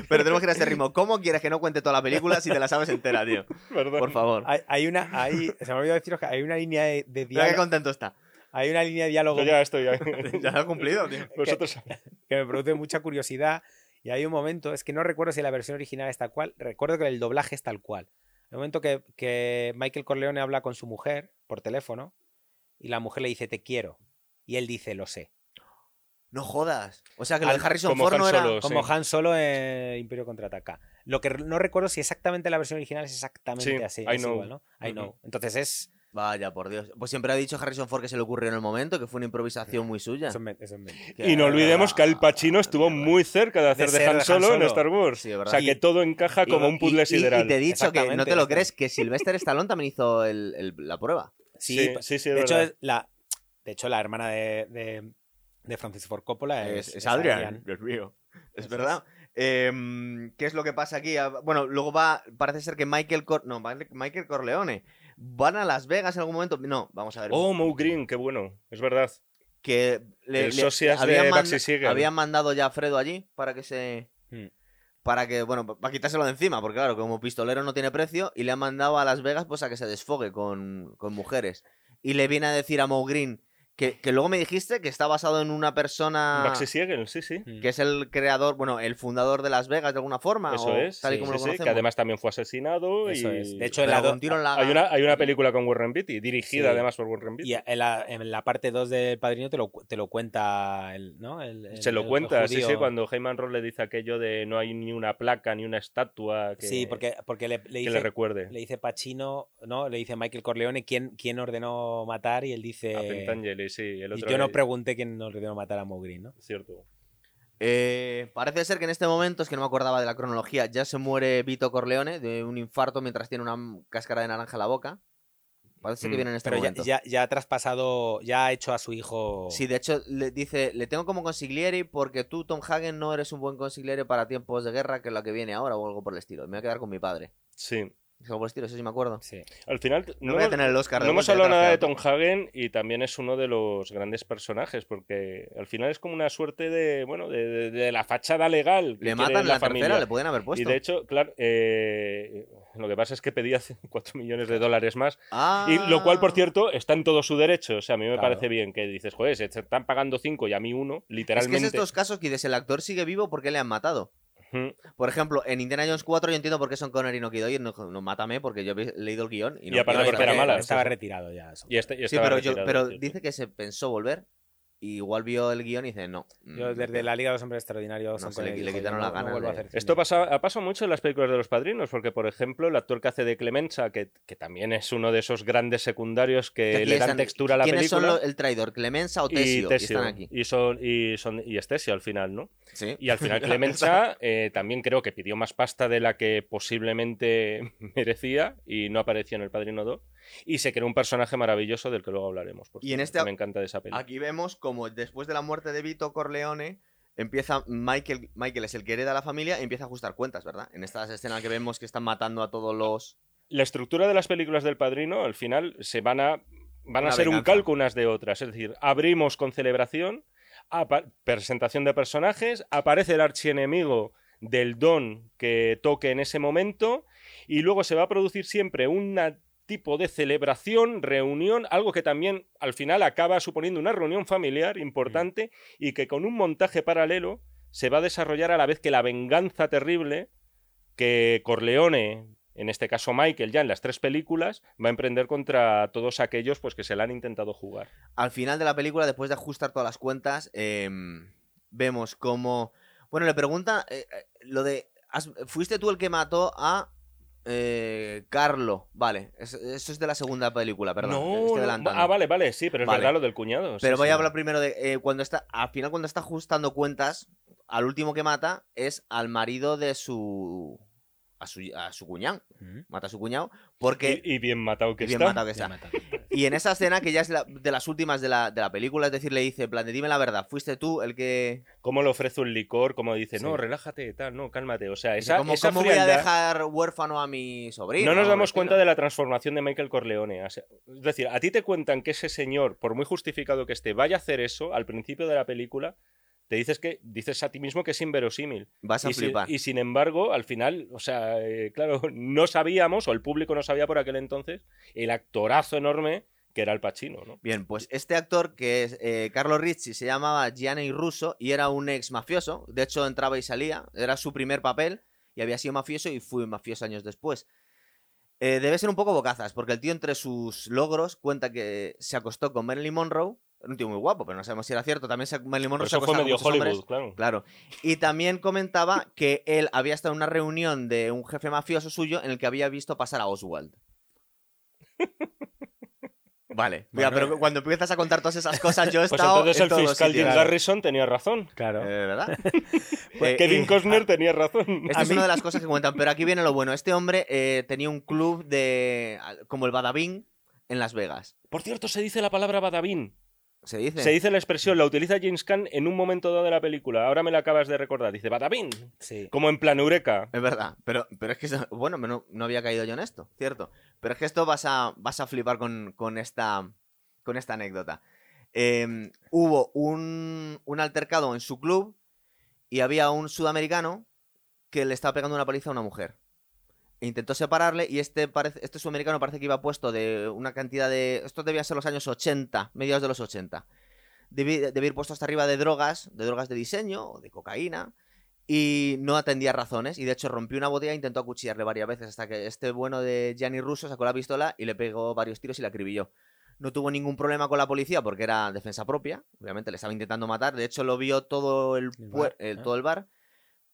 Pero tenemos que ir a este ritmo. ¿Cómo quieres que no cuente toda la película si te la sabes entera, tío? Perdón. Por favor. Hay, hay una, hay, se me olvidó deciros que hay una línea de, de Mira qué diálogo. contento está. Hay una línea de diálogo Yo ya estoy ahí. Ya lo ha cumplido, tío. Vosotros. que me produce mucha curiosidad. Y hay un momento, es que no recuerdo si la versión original es tal cual, recuerdo que el doblaje es tal cual. El momento que, que Michael Corleone habla con su mujer por teléfono y la mujer le dice te quiero. Y él dice lo sé. No jodas. O sea que lo de Al- Harrison como Ford Han no era. Solo. Como sí. Han Solo en Imperio Contraataca. Lo que no recuerdo si exactamente la versión original es exactamente Sí, así. I es know. igual, ¿no? I know. Entonces es. Vaya, por Dios. Pues siempre ha dicho Harrison Ford que se le ocurrió en el momento, que fue una improvisación muy suya. Eso es men- eso. Que- Y no olvidemos que Al Pacino estuvo muy cerca de hacer De de, Han Han Solo en. Star Wars. Sí, o sea, que todo encaja como un puzzle y, sideral. y te he dicho que no te lo crees, que Sylvester Stallone también hizo el- el- la prueba. Sí, Sí, pa- sí, de, hecho, es la, de hecho, la hermana de, de, de Francis Ford Coppola es, Es, es Adrian, Adrian. Dios mío. Es Eso verdad. Em, ¿Qué es lo que pasa aquí? Ah, Bueno, luego va, parece ser que Michael Cor- no, Michael Corleone van a Las Vegas en algún momento. No, vamos a ver. Oh, Mo Green, qué bueno. Es verdad. que le, le- Baxi Siegel. habían mandado ya a Fredo allí para que se Hmm. Para que bueno para quitárselo de encima porque claro como pistolero no tiene precio y le han mandado a Las Vegas pues a que se desfogue con, con mujeres. Y le viene a decir a Mo Green que, que luego me dijiste que está basado en una persona Baxi Siegel, sí, sí. Mm. que es el creador bueno el fundador de Las Vegas de alguna forma Eso o es. tal y sí, como sí, lo sí, conocemos que además también fue asesinado. Eso y... es. De hecho, en la con do- tiro en la- hay una, hay una película con Warren Beatty, dirigida Sí. además por Warren Beatty. Y en la, en la parte 2 del Padrino te lo, te lo cuenta el, ¿no? El- el- Se lo el- el cuenta, sí, sí, cuando Heyman Ross le dice aquello de no hay ni una placa ni una estatua que, Sí, porque, porque le, le que dice, le recuerde. le dice Pacino, ¿no? Le dice Michael Corleone quién, quién ordenó matar y él dice... A Pentangeli, sí. El y yo no pregunté quién ordenó matar a Mowgli, ¿no? Cierto. Eh, parece ser que en este momento, es que no me acordaba de la cronología, ya se muere Vito Corleone de un infarto mientras tiene una cáscara de naranja en la boca. Parece que Mm, viene en este Pero ya, momento. ya, ya ha traspasado, ya ha hecho a su hijo... Sí, de hecho, le dice, le tengo como consigliere porque tú, Tom Hagen, no eres un buen consigliere para tiempos de guerra que es lo que viene ahora o algo por el estilo. Me voy a quedar con mi padre. Sí. Es algo por el estilo, eso sí me acuerdo. Sí. Al final, No, no, voy a hemos- tener el Oscar. no hemos hablado nada de Tom Hagen y también es uno de los grandes personajes porque al final es como una suerte de, bueno, de, de- de la fachada legal. que Le matan la, familia. tercera, le pueden haber puesto. Y de hecho, claro, eh, lo que pasa es que pedía 4 millones de dólares más. Ah. Y lo cual, por cierto, está en todo su derecho. O sea, a mí me Claro. parece bien que dices, joder, se están pagando 5 y a mí uno, Es que literalmente. es estos casos que dices, el actor sigue vivo porque le han matado. Por ejemplo, en Indiana Jones 4 yo entiendo por qué son Connery y no Kidoy. No, no mátame porque yo he leído el guion. Y, Y no aparte quiero porque era mala. Estaba retirado ya. eso. Y este- y Sí, pero, yo, dice que se pensó volver. Igual vio el guion y dice, no. Yo mm, desde la Liga de los Hombres Extraordinarios No, se le- le quitaron la no- gana no vuelvo a de- hacer. Esto pasa, ha pasado mucho en las películas de los padrinos, porque, por ejemplo, el actor que hace de Clemenza, que, que también es uno de esos grandes secundarios que le dan están- textura a la ¿Quiénes película. son lo- el traidor? ¿Clemenza o Tesio? y Y Tesio. están aquí. Y, son, y, son, y es Tesio al final, ¿no? Sí. Y al final Clemenza eh, también creo que pidió más pasta de la que posiblemente merecía y no apareció en El Padrino 2. Y se creó un personaje maravilloso del que luego hablaremos. por Y en este- Me encanta de esa película. Aquí vemos como después de la muerte de Vito Corleone, empieza Michael, Michael es el que hereda a la familia y empieza a ajustar cuentas, ¿verdad? En estas escenas que vemos que están matando a todos los... La estructura de las películas del Padrino, al final, se van a, van a Una ser un calco unas de otras. Es decir, abrimos con celebración, presentación de personajes, aparece el archienemigo del don que toque en ese momento y luego se va a producir siempre un tipo de celebración, reunión, algo que también al final acaba suponiendo una reunión familiar importante y que con un montaje paralelo se va a desarrollar a la vez que la venganza terrible que Corleone, en este caso Michael, ya en las tres películas, va a emprender contra todos aquellos pues, que se la han intentado jugar. Al final de la película, después de ajustar todas las cuentas, em, vemos como... Bueno, le pregunta eh, eh, lo de... ¿has- ¿Fuiste tú el que mató a eh, Carlo? Vale, es- eso es de la segunda película, perdón. no, estoy no, adelantando. ah, vale, vale, sí, pero es Vale. verdad lo del cuñado. sí, Pero voy sí. a hablar primero de eh, cuando está, al final cuando está ajustando cuentas, al último que mata es al marido de su, a su, a su cuñado, mata a su cuñado, porque Y, y bien matado que y bien está. matado que está. mata. Y en esa escena que ya es la- de las últimas de la, de la película, es decir, le dice, en plan, de, dime la verdad, fuiste tú el que, Cómo le ofrece un licor, cómo dice, Sí. no, relájate, tal, no, cálmate. O sea, Dice, esa, ¿cómo, esa cómo voy a dejar huérfano a mi sobrino? No nos damos cuenta de la transformación de Michael Corleone. O sea, es decir, a ti te cuentan que ese señor, por muy justificado que esté, vaya a hacer eso al principio de la película, te dices que dices a ti mismo que es inverosímil. Vas a Y, flipar. y sin embargo, al final, o sea, eh, claro, no sabíamos, o el público no sabía por aquel entonces, el actorazo enorme que era el Pacino, ¿no? Bien, pues este actor que es eh, Carlo Ricci se llamaba Gianni Russo y era un ex mafioso. De hecho, entraba y salía. Era su primer papel y había sido mafioso y fue mafioso años después. Eh, debe ser un poco bocazas, porque el tío entre sus logros cuenta que se acostó con Marilyn Monroe. Un tío muy guapo, pero no sabemos si era cierto. También se- Marilyn Por Monroe se eso fue acostaba con medio muchos Hollywood, hombres. claro. Claro. Y también comentaba que él había estado en una reunión de un jefe mafioso suyo en el que había visto pasar a Oswald. Vale, mira, Bueno, pero cuando empiezas a contar todas esas cosas, yo he Pues estado entonces en el todos fiscal Jim. Garrison tenía razón. Claro. Eh, ¿Verdad? Eh, Kevin y- Costner tenía razón. Esta es una de las cosas que cuentan, pero aquí viene lo bueno. Este hombre eh, tenía un club de como el Badabing en Las Vegas. Por cierto, se dice la palabra Badabin. Se dice. Se dice la expresión, la utiliza James Caan en un momento dado de la película. Ahora me la acabas de recordar. Dice Badabin. Sí. Como en plan Eureka. Es verdad, pero, pero es que, bueno, no, no había caído yo en esto, cierto. Pero es que esto vas a, vas a flipar con, con esta, con esta anécdota. Eh, hubo un, un altercado en su club y había un sudamericano que le estaba pegando una paliza a una mujer. Intentó separarle y este, parece, este sudamericano parece que iba puesto de una cantidad de... Estos debían ser los años 80, mediados de los 80. Debía, debía ir puesto hasta arriba de drogas, de drogas de diseño o de cocaína y no atendía razones y de hecho rompió una botella e intentó acuchillarle varias veces hasta que este bueno de Gianni Russo sacó la pistola y le pegó varios tiros y la acribilló. No tuvo ningún problema con la policía porque era defensa propia, obviamente le estaba intentando matar, de hecho lo vio todo el, bar, ah. todo el bar,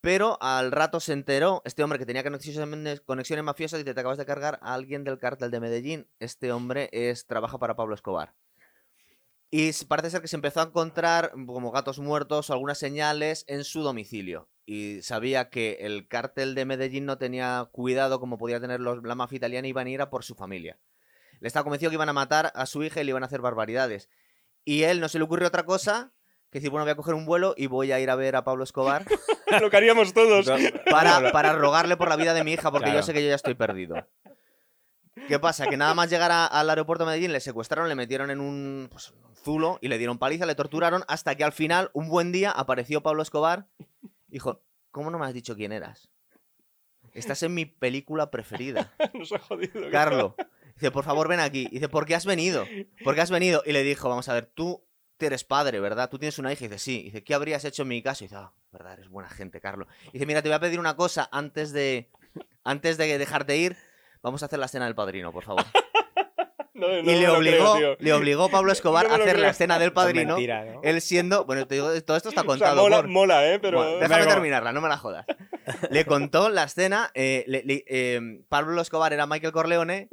pero al rato se enteró, este hombre que tenía conexiones, mafiosas y te acabas de cargar a alguien del cártel de Medellín, este hombre es trabaja para Pablo Escobar. Y parece ser que se empezó a encontrar como gatos muertos o algunas señales en su domicilio. Y sabía que el cártel de Medellín no tenía cuidado como podía tener los, la mafia italiana y iban a ir a por su familia. Le estaba convencido que iban a matar a su hija y le iban a hacer barbaridades. Y él no se le ocurrió otra cosa que decir, bueno, voy a coger un vuelo y voy a ir a ver a Pablo Escobar Lo que haríamos todos. para, para rogarle por la vida de mi hija, porque Claro. yo sé que yo ya estoy perdido. ¿Qué pasa? Que nada más llegar a- al aeropuerto de Medellín le secuestraron, le metieron en un, pues, un zulo y le dieron paliza, le torturaron, hasta que al final, un buen día, apareció Pablo Escobar y dijo, ¿cómo no me has dicho quién eras? Estás en mi película preferida. Nos ha jodido. Carlo. Dice, por favor, ven aquí. Dice, ¿por qué has venido? ¿Por qué has venido? Y le dijo, vamos a ver, tú eres padre, ¿verdad? Tú tienes una hija. Y dice, sí. Dice, ¿qué habrías hecho en mi caso? Y dice, ah, verdad, eres buena gente, Carlo. Y dice, mira, te voy a pedir una cosa antes de, antes de dejarte ir. Vamos a hacer la escena del padrino, por favor. No, no y le obligó, creo, le obligó Pablo Escobar No a hacer la escena del padrino. mentira. Él siendo. Bueno, te digo, todo esto está O sea, contado. mola, por- mola, ¿eh? Pero... Bueno, déjame terminarla, no me la jodas. Le contó la escena. eh, le- le- eh, Pablo Escobar era Michael Corleone.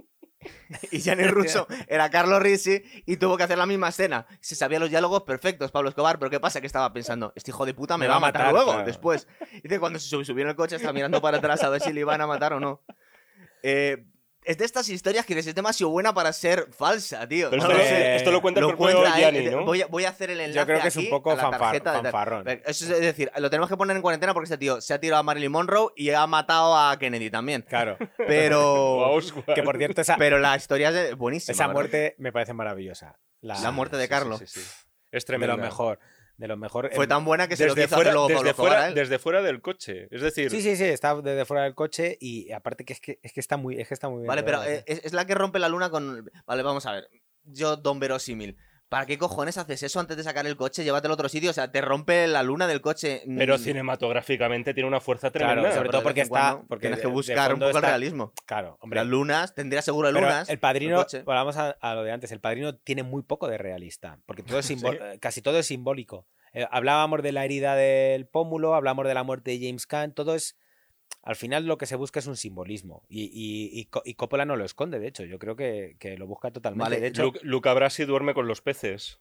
Y Gianni Russo era Carlos Risi y tuvo que hacer la misma escena. Se sabía los diálogos perfectos, Pablo Escobar, pero ¿qué pasa? Que estaba pensando, este hijo de puta me, va a matar, luego, claro. después. Dice, cuando se sub- subió en el coche, estaba mirando para atrás a ver si le iban a matar o no. Eh, es de estas historias que es demasiado buena para ser falsa, tío. Pero No esto, lo lo, sé. esto lo cuenta Lo el propio. Gianni, ¿no? voy, a, voy a hacer el enlace Yo creo que es un poco fanfar- de fanfarrón. Eso es decir, lo tenemos que poner en cuarentena porque este tío se ha tirado a Marilyn Monroe y ha matado a Kennedy también. Claro. Pero. Que por cierto, esa, pero la historia es buenísima. esa ¿verdad? muerte me parece maravillosa. La, La muerte de Sí, Carlos. sí, sí, sí. Es de tremendo. lo mejor. De lo mejor. Fue tan buena que se lo Desde quiso fuera, hacer luego desde, Pablo fuera, Escobar desde fuera del coche. Es decir, Sí, sí, sí, está desde fuera del coche y aparte que es que, es que está muy es que está muy bien. Vale, pero es, es la que rompe la luna con... Vale, vamos a ver. Yo, don verosímil. ¿Para qué cojones haces eso antes de sacar el coche? Llévatelo a otro sitio. O sea, te rompe la luna del coche. mm, pero cinematográficamente tiene una fuerza Claro, tremenda. sobre pero todo porque está- cuando porque Tienes que buscar un poco el realismo. Claro, hombre. Las lunas, tendría seguro de Pero lunas. el padrino, volvamos a, a lo de antes, el padrino tiene muy poco de realista, porque todo es eh, casi todo es simbólico. Eh, hablábamos de la herida del pómulo, hablamos de la muerte de James Caan, todo es, al final lo que se busca es un simbolismo, y, y, y Co- y Coppola no lo esconde, de hecho, yo creo que, que lo busca totalmente. Vale, de hecho, Luca, Luca Brasi duerme con los peces.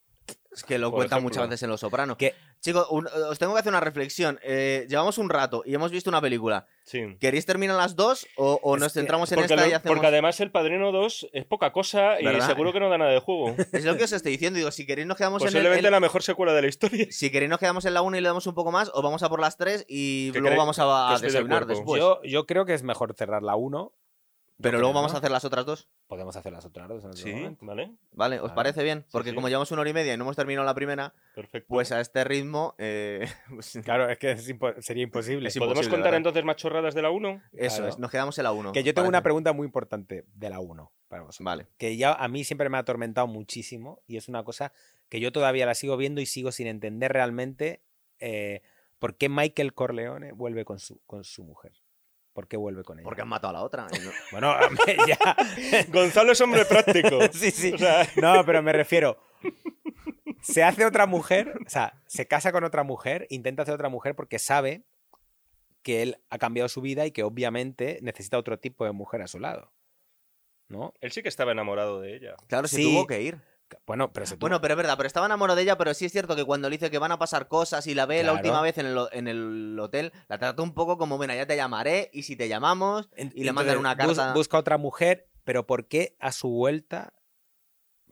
Es que lo por cuentan ejemplo. muchas veces en Los Sopranos. Que- Chicos, un- os tengo que hacer una reflexión. Eh, llevamos un rato y hemos visto una película. Sí. ¿Queréis terminar las dos o, nos centramos en Porque, esta lo- y hacemos...? porque además el Padrino 2 es poca cosa y seguro que no da nada de juego. Es lo que os estoy diciendo. Digo, si queréis nos quedamos en el- Posiblemente el, la mejor secuela de la historia. Si queréis nos quedamos en la 1 y le damos un poco más, o vamos a por las 3 y ¿Qué luego vamos a, a de desayunar después. yo, yo creo que es mejor cerrar la 1. Pero luego vamos a hacer las otras dos. Podemos hacer las otras dos en otro Sí, momento. ¿vale? ¿Vale? ¿Os Vale. parece bien? Porque sí. como llevamos una hora y media y no hemos terminado la primera, Perfecto. pues a este ritmo... eh, pues, Claro, es que es impo- sería imposible. Es ¿Podemos imposible, contar ¿verdad? entonces más chorradas de la 1? eso Claro. es, nos quedamos en la 1. Que yo tengo una pregunta muy importante de la 1 para vosotros. Vale. que ya a mí siempre me ha atormentado muchísimo y es una cosa que yo todavía la sigo viendo y sigo sin entender realmente eh, por qué Michael Corleone vuelve con su, con su mujer. ¿Por qué vuelve con ella? Porque han matado a la otra. no- Bueno, ya. Gonzalo es hombre práctico. sí, sí. O sea, No, pero me refiero. Se hace otra mujer, o sea, se casa con otra mujer, intenta hacer otra mujer porque sabe que él ha cambiado su vida y que obviamente necesita otro tipo de mujer a su lado. ¿No? él sí que estaba enamorado de ella. Claro, se Sí. tuvo que ir. Bueno, pero se tuvo- Bueno, pero es verdad, pero estaba enamorado de ella, pero sí es cierto que cuando le dice que van a pasar cosas y la ve la última vez en el, en el hotel, la trató un poco como, bueno, ya te llamaré y si te llamamos En- y le mandan una carta. busca otra mujer, pero ¿por qué a su vuelta?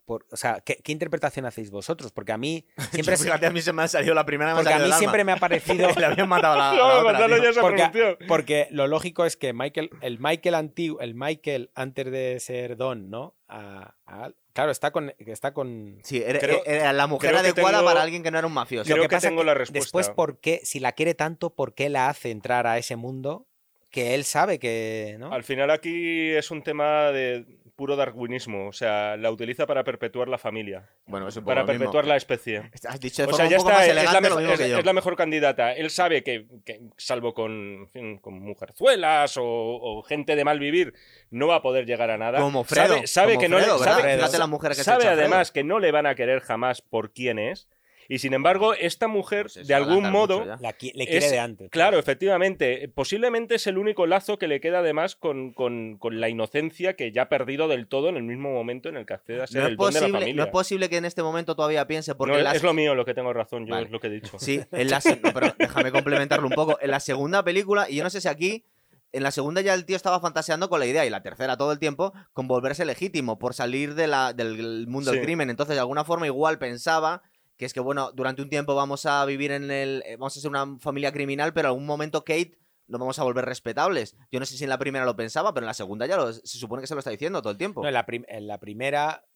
Por, o sea, ¿qué, qué interpretación hacéis vosotros? Porque a mí siempre, Yo, fíjate, a mí se me ha salido la primera, me ha porque a mí siempre me ha parecido... le habían matado a la, la otra, ya se Porque, porque lo lógico es que Michael, el Michael antiguo, el Michael antes de ser Don, ¿no? A- a- claro, está con, está con. Sí, era, Creo- era la mujer adecuada tengo- para alguien que no era un mafioso. Lo Creo que que pasa tengo que la respuesta. Después, ¿por qué, si la quiere tanto, por qué la hace entrar a ese mundo que él sabe que, ¿no? Al final aquí es un tema de puro darwinismo. O sea, la utiliza para perpetuar la familia. Bueno, es un poco Para perpetuar la especie. Has dicho de O sea, ya está, es la, mejor, mismo es- que yo. es la mejor candidata. Él sabe que, que, salvo con, en fin, con mujerzuelas o, o gente de mal vivir, no va a poder llegar a nada. Como Fredo, Sabe, sabe como que no le, sabe, la mujer que sabe además que no le van a querer jamás por quién es. Y sin embargo, esta mujer, Pues de algún modo. La qui- le quiere es- de antes. Claro, efectivamente. Posiblemente es el único lazo que le queda además con, con- con la inocencia que ya ha perdido del todo en el mismo momento en el que accede a ser No es, el don de la posible, familia. no es posible que en este momento todavía piense, porque No, Es lo mío lo que tengo razón, yo Vale. es lo que he dicho. Sí, en la se- no, pero déjame complementarlo un poco. En la segunda película, y yo no sé si aquí, en la segunda ya el tío estaba fantaseando con la idea, y la tercera todo el tiempo, con volverse legítimo, por salir de la, del mundo del crimen. Entonces, de alguna forma, igual pensaba que es que, bueno, durante un tiempo vamos a vivir en el. eh, Vamos a ser una familia criminal, pero en algún momento Kate nos vamos a volver respetables. Yo no sé si en la primera lo pensaba, pero en la segunda ya lo- se supone que se lo está diciendo todo el tiempo. No, en, la prim- en la primera,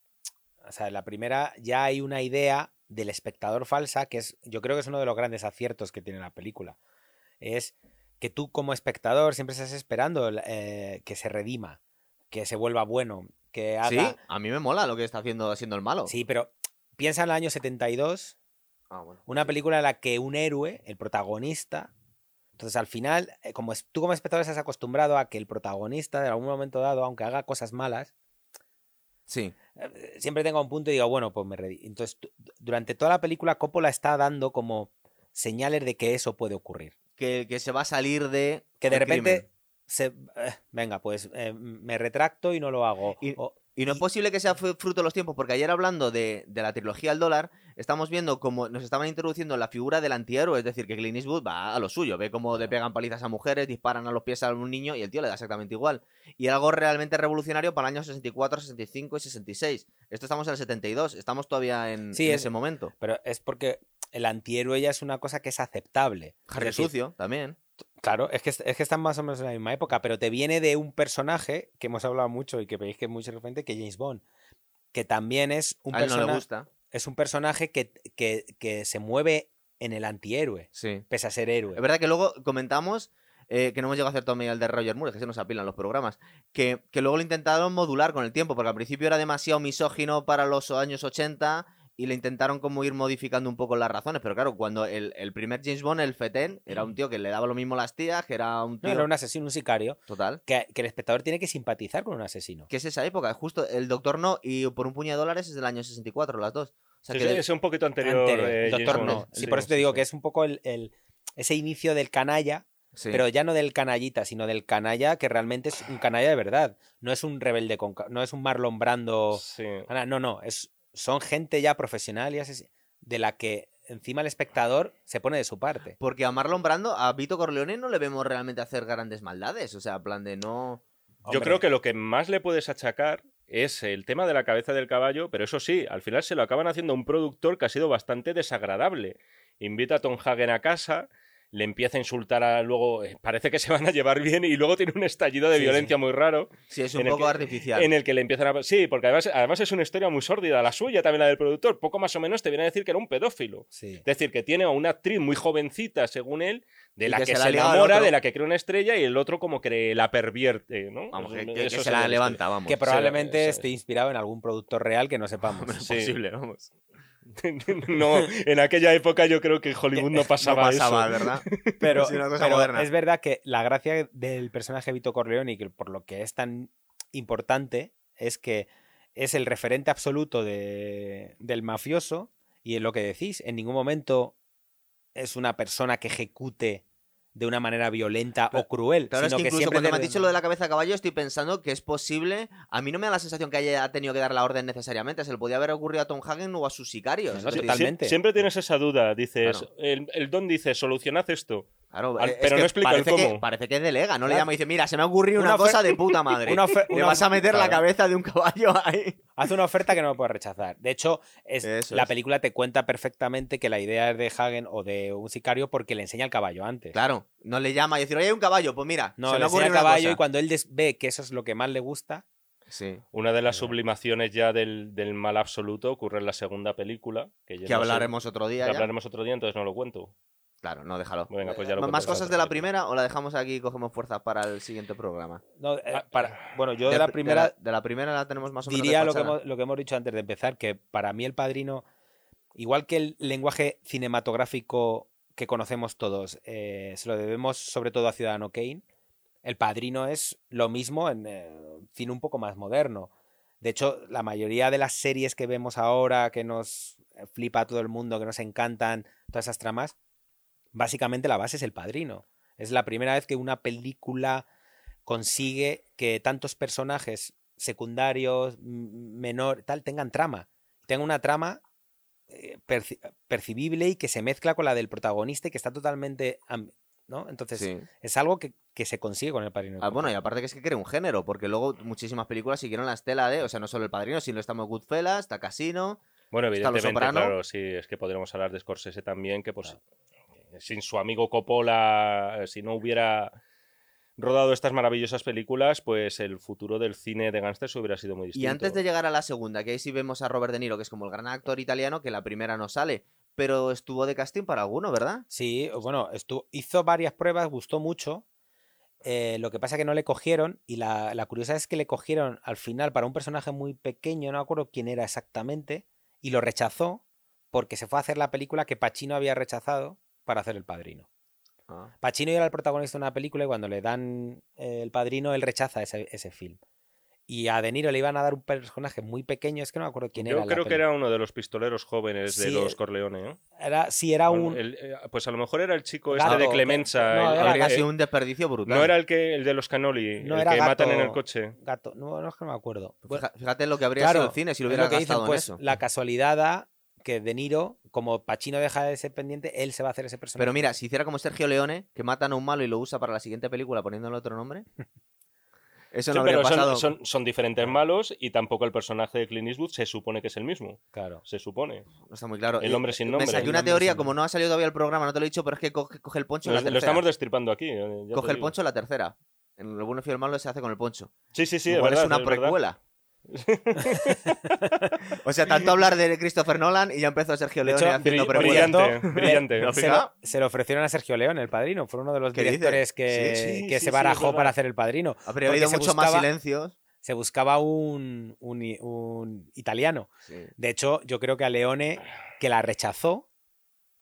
o sea, en la primera ya hay una idea del espectador falsa que es, yo creo que es uno de los grandes aciertos que tiene la película. Es que tú como espectador siempre estás esperando eh, que se redima, que se vuelva bueno, que haga... Sí, a mí me mola lo que está haciendo haciendo el malo. Sí, pero piensa en el año 72, Ah, bueno. una película en la que un héroe, el protagonista, entonces al final, eh, como es- tú como espectador estás acostumbrado a que el protagonista de algún momento dado, aunque haga cosas malas, Sí. eh, siempre tengo un punto y digo, bueno, pues me redí. Entonces, durante toda la película, Coppola está dando como señales de que eso puede ocurrir. Que, que se va a salir de. Que de repente se. eh, venga, pues eh, me retracto y no lo hago. Y- O- Y no es posible que sea fruto de los tiempos, porque ayer hablando de, de la trilogía al dólar, estamos viendo cómo nos estaban introduciendo la figura del antihéroe, es decir, que Clint Eastwood va a lo suyo, ve cómo le pegan palizas a mujeres, disparan a los pies a un niño y el tío le da exactamente igual. Y algo realmente revolucionario para el año 64, 65 y 66. Esto estamos en el 72, estamos todavía en, Sí, en es- ese momento. Pero es porque el antihéroe ya es una cosa que es aceptable. Harry Sucio también. Claro, es que, es que están más o menos en la misma época, pero te viene de un personaje que hemos hablado mucho y que veis que es muy referente, que James Bond, que también es un, A él no le persona- gusta. es un personaje que, que- que se mueve en el antihéroe, Sí. pese a ser héroe. Es verdad que luego comentamos eh, que no hemos llegado a hacer todavía el de Roger Moore, que se nos apilan los programas, que, que luego lo intentaron modular con el tiempo, porque al principio era demasiado misógino para los años 80 y le intentaron como ir modificando un poco las razones, pero claro, cuando el, el primer James Bond, el Feten, era un tío que le daba lo mismo a las tías, que era un No, tío era un asesino, un sicario, total. que, que el espectador tiene que simpatizar con un asesino. Que es esa época, justo el Doctor No y por un puño de dólares es del año 64, las dos. O sea Sí, que sí, de- es un poquito anterior. Anterior, eh, James doctor Bond. no. Sí, Sí, por eso te digo sí. que es un poco el, el- ese inicio del canalla, sí. pero ya no del canallita, sino del canalla que realmente es un canalla de verdad. No es un rebelde con, no es un Marlon Brando. Sí. No, no, es, son gente ya profesional y de la que encima el espectador se pone de su parte. Porque a Marlon Brando, a Vito Corleone no le vemos realmente hacer grandes maldades, o sea, en plan de no... Yo creo que lo que más le puedes achacar es el tema de la cabeza del caballo, pero eso sí, al final se lo acaban haciendo un productor que ha sido bastante desagradable. Invita a Tom Hagen a casa, le empieza a insultar a luego, eh, parece que se van a llevar bien y luego tiene un estallido de Sí, violencia muy raro Sí, es un poco que- artificial. en el que le empiezan a... Sí, porque además, además es una historia muy sórdida, la suya también la del productor, poco más o menos te viene a decir que era un pedófilo. Sí. Es decir, que tiene a una actriz muy jovencita, según él, de la que que, se enamora, de la que cree una estrella y el otro como que la pervierte, ¿no? Vamos, Eso- que, que- eso que se la historia. levanta, vamos. Que probablemente esté es. inspirado en algún productor real que no sepamos. Es Sí. posible, vamos. no, en aquella época yo creo que en Hollywood no pasaba, no pasaba, eso. ¿verdad? Pero, Sí, una cosa pero moderna. es verdad que la gracia del personaje Vito Corleone y que por lo que es tan importante es que es el referente absoluto de- del mafioso y en lo que decís, en ningún momento es una persona que ejecute de una manera violenta o cruel, Claro, es sino que que, incluso siempre cuando me has dicho lo de la cabeza de caballo, estoy pensando que es posible. A mí no me da la sensación que haya tenido que dar la orden necesariamente. Se le podía haber ocurrido a Tom Hagen o a sus sicarios. No, Es no, decir, totalmente. Sie- Siempre tienes esa duda, dices, Claro. el, el don dice, solucionad esto. Claro, Al- eh, es pero que no explica el parece que, cómo. parece que delega, no le llama y dice, mira, se me ha ocurrido una, cosa de puta madre. una ofe- Le una- vas a meter la cabeza de un caballo ahí. Hace una oferta que no puedes rechazar. De hecho, es, Eso la es. película te cuenta perfectamente que la idea es de Hagen o de un sicario porque le enseña el caballo antes. Claro, no le llama y decir, oye, hay un caballo, pues mira, No, se me le enseña el caballo cosa. y cuando él ve que eso es lo que más le gusta, Sí. Una de las sublimaciones ya del, del mal absoluto ocurre en la segunda película. Que, ya Que no sé- hablaremos otro día que ya. hablaremos otro día, entonces no lo cuento. Claro, no, déjalo. Venga, pues ya lo ¿Más cosas de la primera o la dejamos aquí y cogemos fuerza para el siguiente programa? no, eh, Ah, para, bueno, yo de, De la pr- primera De la, de la primera la tenemos más o menos diría lo que, hemos, lo que hemos dicho antes de empezar, que para mí el padrino, igual que el lenguaje cinematográfico que conocemos todos, eh, se lo debemos sobre todo a Ciudadano Kane, el padrino es lo mismo en eh, cine un poco más moderno. De hecho, la mayoría de las series que vemos ahora, que nos flipa a todo el mundo, que nos encantan, todas esas tramas, básicamente la base es el padrino. Es la primera vez que una película consigue que tantos personajes secundarios, menor, tal, tengan trama. Tengan una trama eh, perci- percibible y que se mezcla con la del protagonista y que está totalmente... ¿no? Entonces, Sí. es algo que, que se consigue con el padrino. Ah, bueno, y aparte que es que crea un género, porque luego muchísimas películas siguieron la estela de, o sea, no solo El Padrino, sino estamos Goodfellas, está Casino, Bueno, Está Los evidentemente, Soprano. claro, sí, es que podríamos hablar de Scorsese también, que pues sin su amigo Coppola, eh, si no hubiera rodado estas maravillosas películas, pues el futuro del cine de gángsters hubiera sido muy distinto. Y antes de llegar a la segunda, que ahí sí vemos a Robert De Niro, que es como el gran actor italiano, que la primera no sale, pero estuvo de casting para alguno, ¿verdad? Sí, bueno, estuvo, hizo varias pruebas, gustó mucho. eh, lo que pasa que no le cogieron y la, la curiosidad es que le cogieron al final para un personaje muy pequeño, no me acuerdo quién era exactamente, y lo rechazó porque se fue a hacer la película que Pacino había rechazado para hacer El Padrino. Pacino era el protagonista de una película y cuando le dan eh, El Padrino, él rechaza ese, ese film. Y a De Niro le iban a dar un personaje muy pequeño, es que no me acuerdo quién era. Yo creo que era uno de los pistoleros jóvenes de Sí, los Corleone. ¿eh? Era, sí, era Bueno, un. el- eh, pues a lo mejor era el chico Gato, este de Clemenza. no, el- era Habría el- sido un desperdicio brutal. no era el que el de los Canoli, No el era que matan en el coche. Gato. No, no es que no me acuerdo. Fíjate lo que habría claro, sido el cine si lo hubiera que dicen, gastado pues, en eso. La casualidad da que De Niro, como Pachino deja de ser pendiente, él se va a hacer ese personaje. Pero mira, si hiciera como Sergio Leone, que matan a un malo y lo usa para la siguiente película poniéndole otro nombre. Eso Sí, no habría pero son- pasado. son, son diferentes malos y tampoco el personaje de Clint Eastwood se supone que es el mismo. Claro. Se supone. No está muy claro. El hombre sin Me nombre. saqué El una teoría, como no ha salido todavía el programa, no te lo he dicho, pero es que coge, coge el poncho en Lo, la lo tercera. estamos destripando aquí. eh, Coge el digo. poncho en la tercera. En el bueno y el malo se hace con el poncho. Sí, sí, sí. Igual es, una es verdad. o sea, tanto hablar de Christopher Nolan y ya empezó Sergio Leone hecho, haciendo brillante, brillante. ¿No? Se lo, se lo ofrecieron a Sergio León, el padrino. Fue uno de los directores que, Sí, sí, que sí, se barajó para hacer el padrino. Habría habido se mucho más buscaba- silencios. Se buscaba un, un, italiano. Sí. De hecho, yo creo que a Leone, que la rechazó,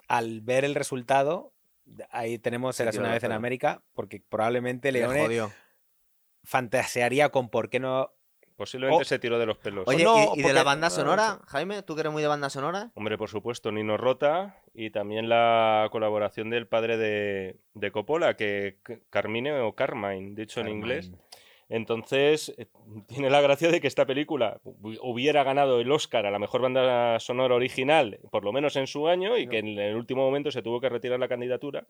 al ver el resultado, ahí tenemos Eras una vez en. América, porque probablemente Le Leone fantasearía con por qué no. Posiblemente Oh. se tiró de los pelos. Oye, no, ¿y, y de la banda no, sonora, no. Jaime? ¿Tú que eres muy de banda sonora? Hombre, por supuesto, Nino Rota y también la colaboración del padre de, de Coppola, que Carmine o Carmine, dicho en inglés. Entonces, eh, tiene la gracia de que esta película hu- hubiera ganado el Oscar a la mejor banda sonora original, por lo menos en su año, y que en el último momento se tuvo que retirar la candidatura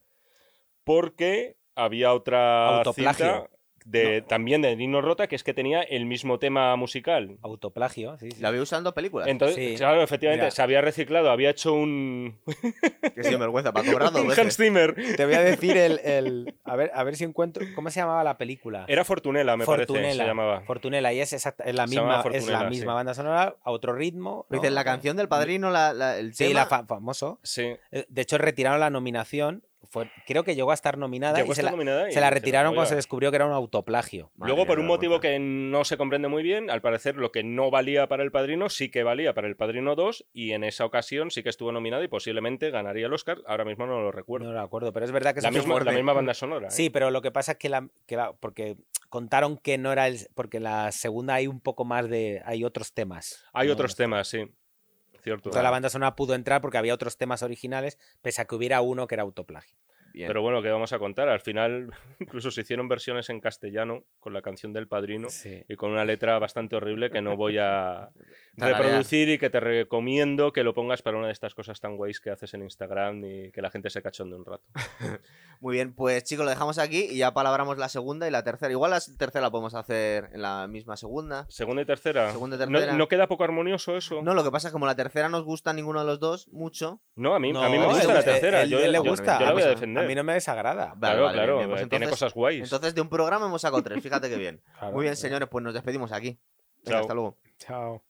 porque había otra Autoplagio. cinta de, también de Nino Rota, que es que tenía el mismo tema musical. Autoplagio, sí, sí. La había usando películas. Entonces, Sí. claro, efectivamente, Mira. se había reciclado, había hecho un, Que sin vergüenza, para cobrar dos veces. Hans Zimmer. Te voy a decir el, el- A, ver, a ver si encuentro. ¿Cómo se llamaba la película? Era Fortunela, me parece, Fortunela. se llamaba. Fortunela, y es, exacta- es la Se misma, es la misma sí. banda sonora, a otro ritmo. ¿no? Dices, la canción del padrino, la, la- el Sí, tema. la fa- famoso. Sí. Eh, De hecho, retiraron la nominación. Fue, creo que llegó a estar nominada Llegó y se la, nominada y se la se la retiraron cuando se descubrió que era un autoplagio. Madre Luego, por un motivo que no se comprende muy bien, al parecer lo que no valía para El Padrino sí que valía para El Padrino 2 y en esa ocasión sí que estuvo nominado y posiblemente ganaría el Oscar. Ahora mismo no lo recuerdo. No lo acuerdo, pero es verdad que la, la misma banda sonora. ¿eh? Sí, pero lo que pasa es que la, que la- porque contaron que no era el porque en la segunda hay un poco más de hay otros temas. Hay ¿no? otros temas, sí. Entonces la banda sonora pudo entrar porque había otros temas originales, pese a que hubiera uno que era autoplagio. Bien. Pero bueno, ¿qué vamos a contar? Al final incluso se hicieron versiones en castellano con la canción del Padrino Sí. y con una letra bastante horrible que no voy a reproducir y que te recomiendo que lo pongas para una de estas cosas tan guays que haces en Instagram y que la gente se cachonde un rato. Muy bien, pues chicos, lo dejamos aquí y ya palabramos la segunda y la tercera. Igual la tercera la podemos hacer en la misma segunda. Segunda y tercera. Segunda y ¿No- tercera. ¿No, queda poco armonioso eso? No, lo que pasa es que como la tercera nos gusta a ninguno de los dos mucho. No, a mí, No, a mí me gusta la tercera. yo, le yo- gusta. yo la Ah, voy a pues, A mí no me desagrada. Vale, Claro, vale, claro, bien, bien, pues eh, tiene entonces- cosas guays. Entonces de un programa hemos sacado tres, fíjate que bien. Claro. Muy bien, señores, pues nos despedimos aquí. Venga, Chao. hasta luego. Chao.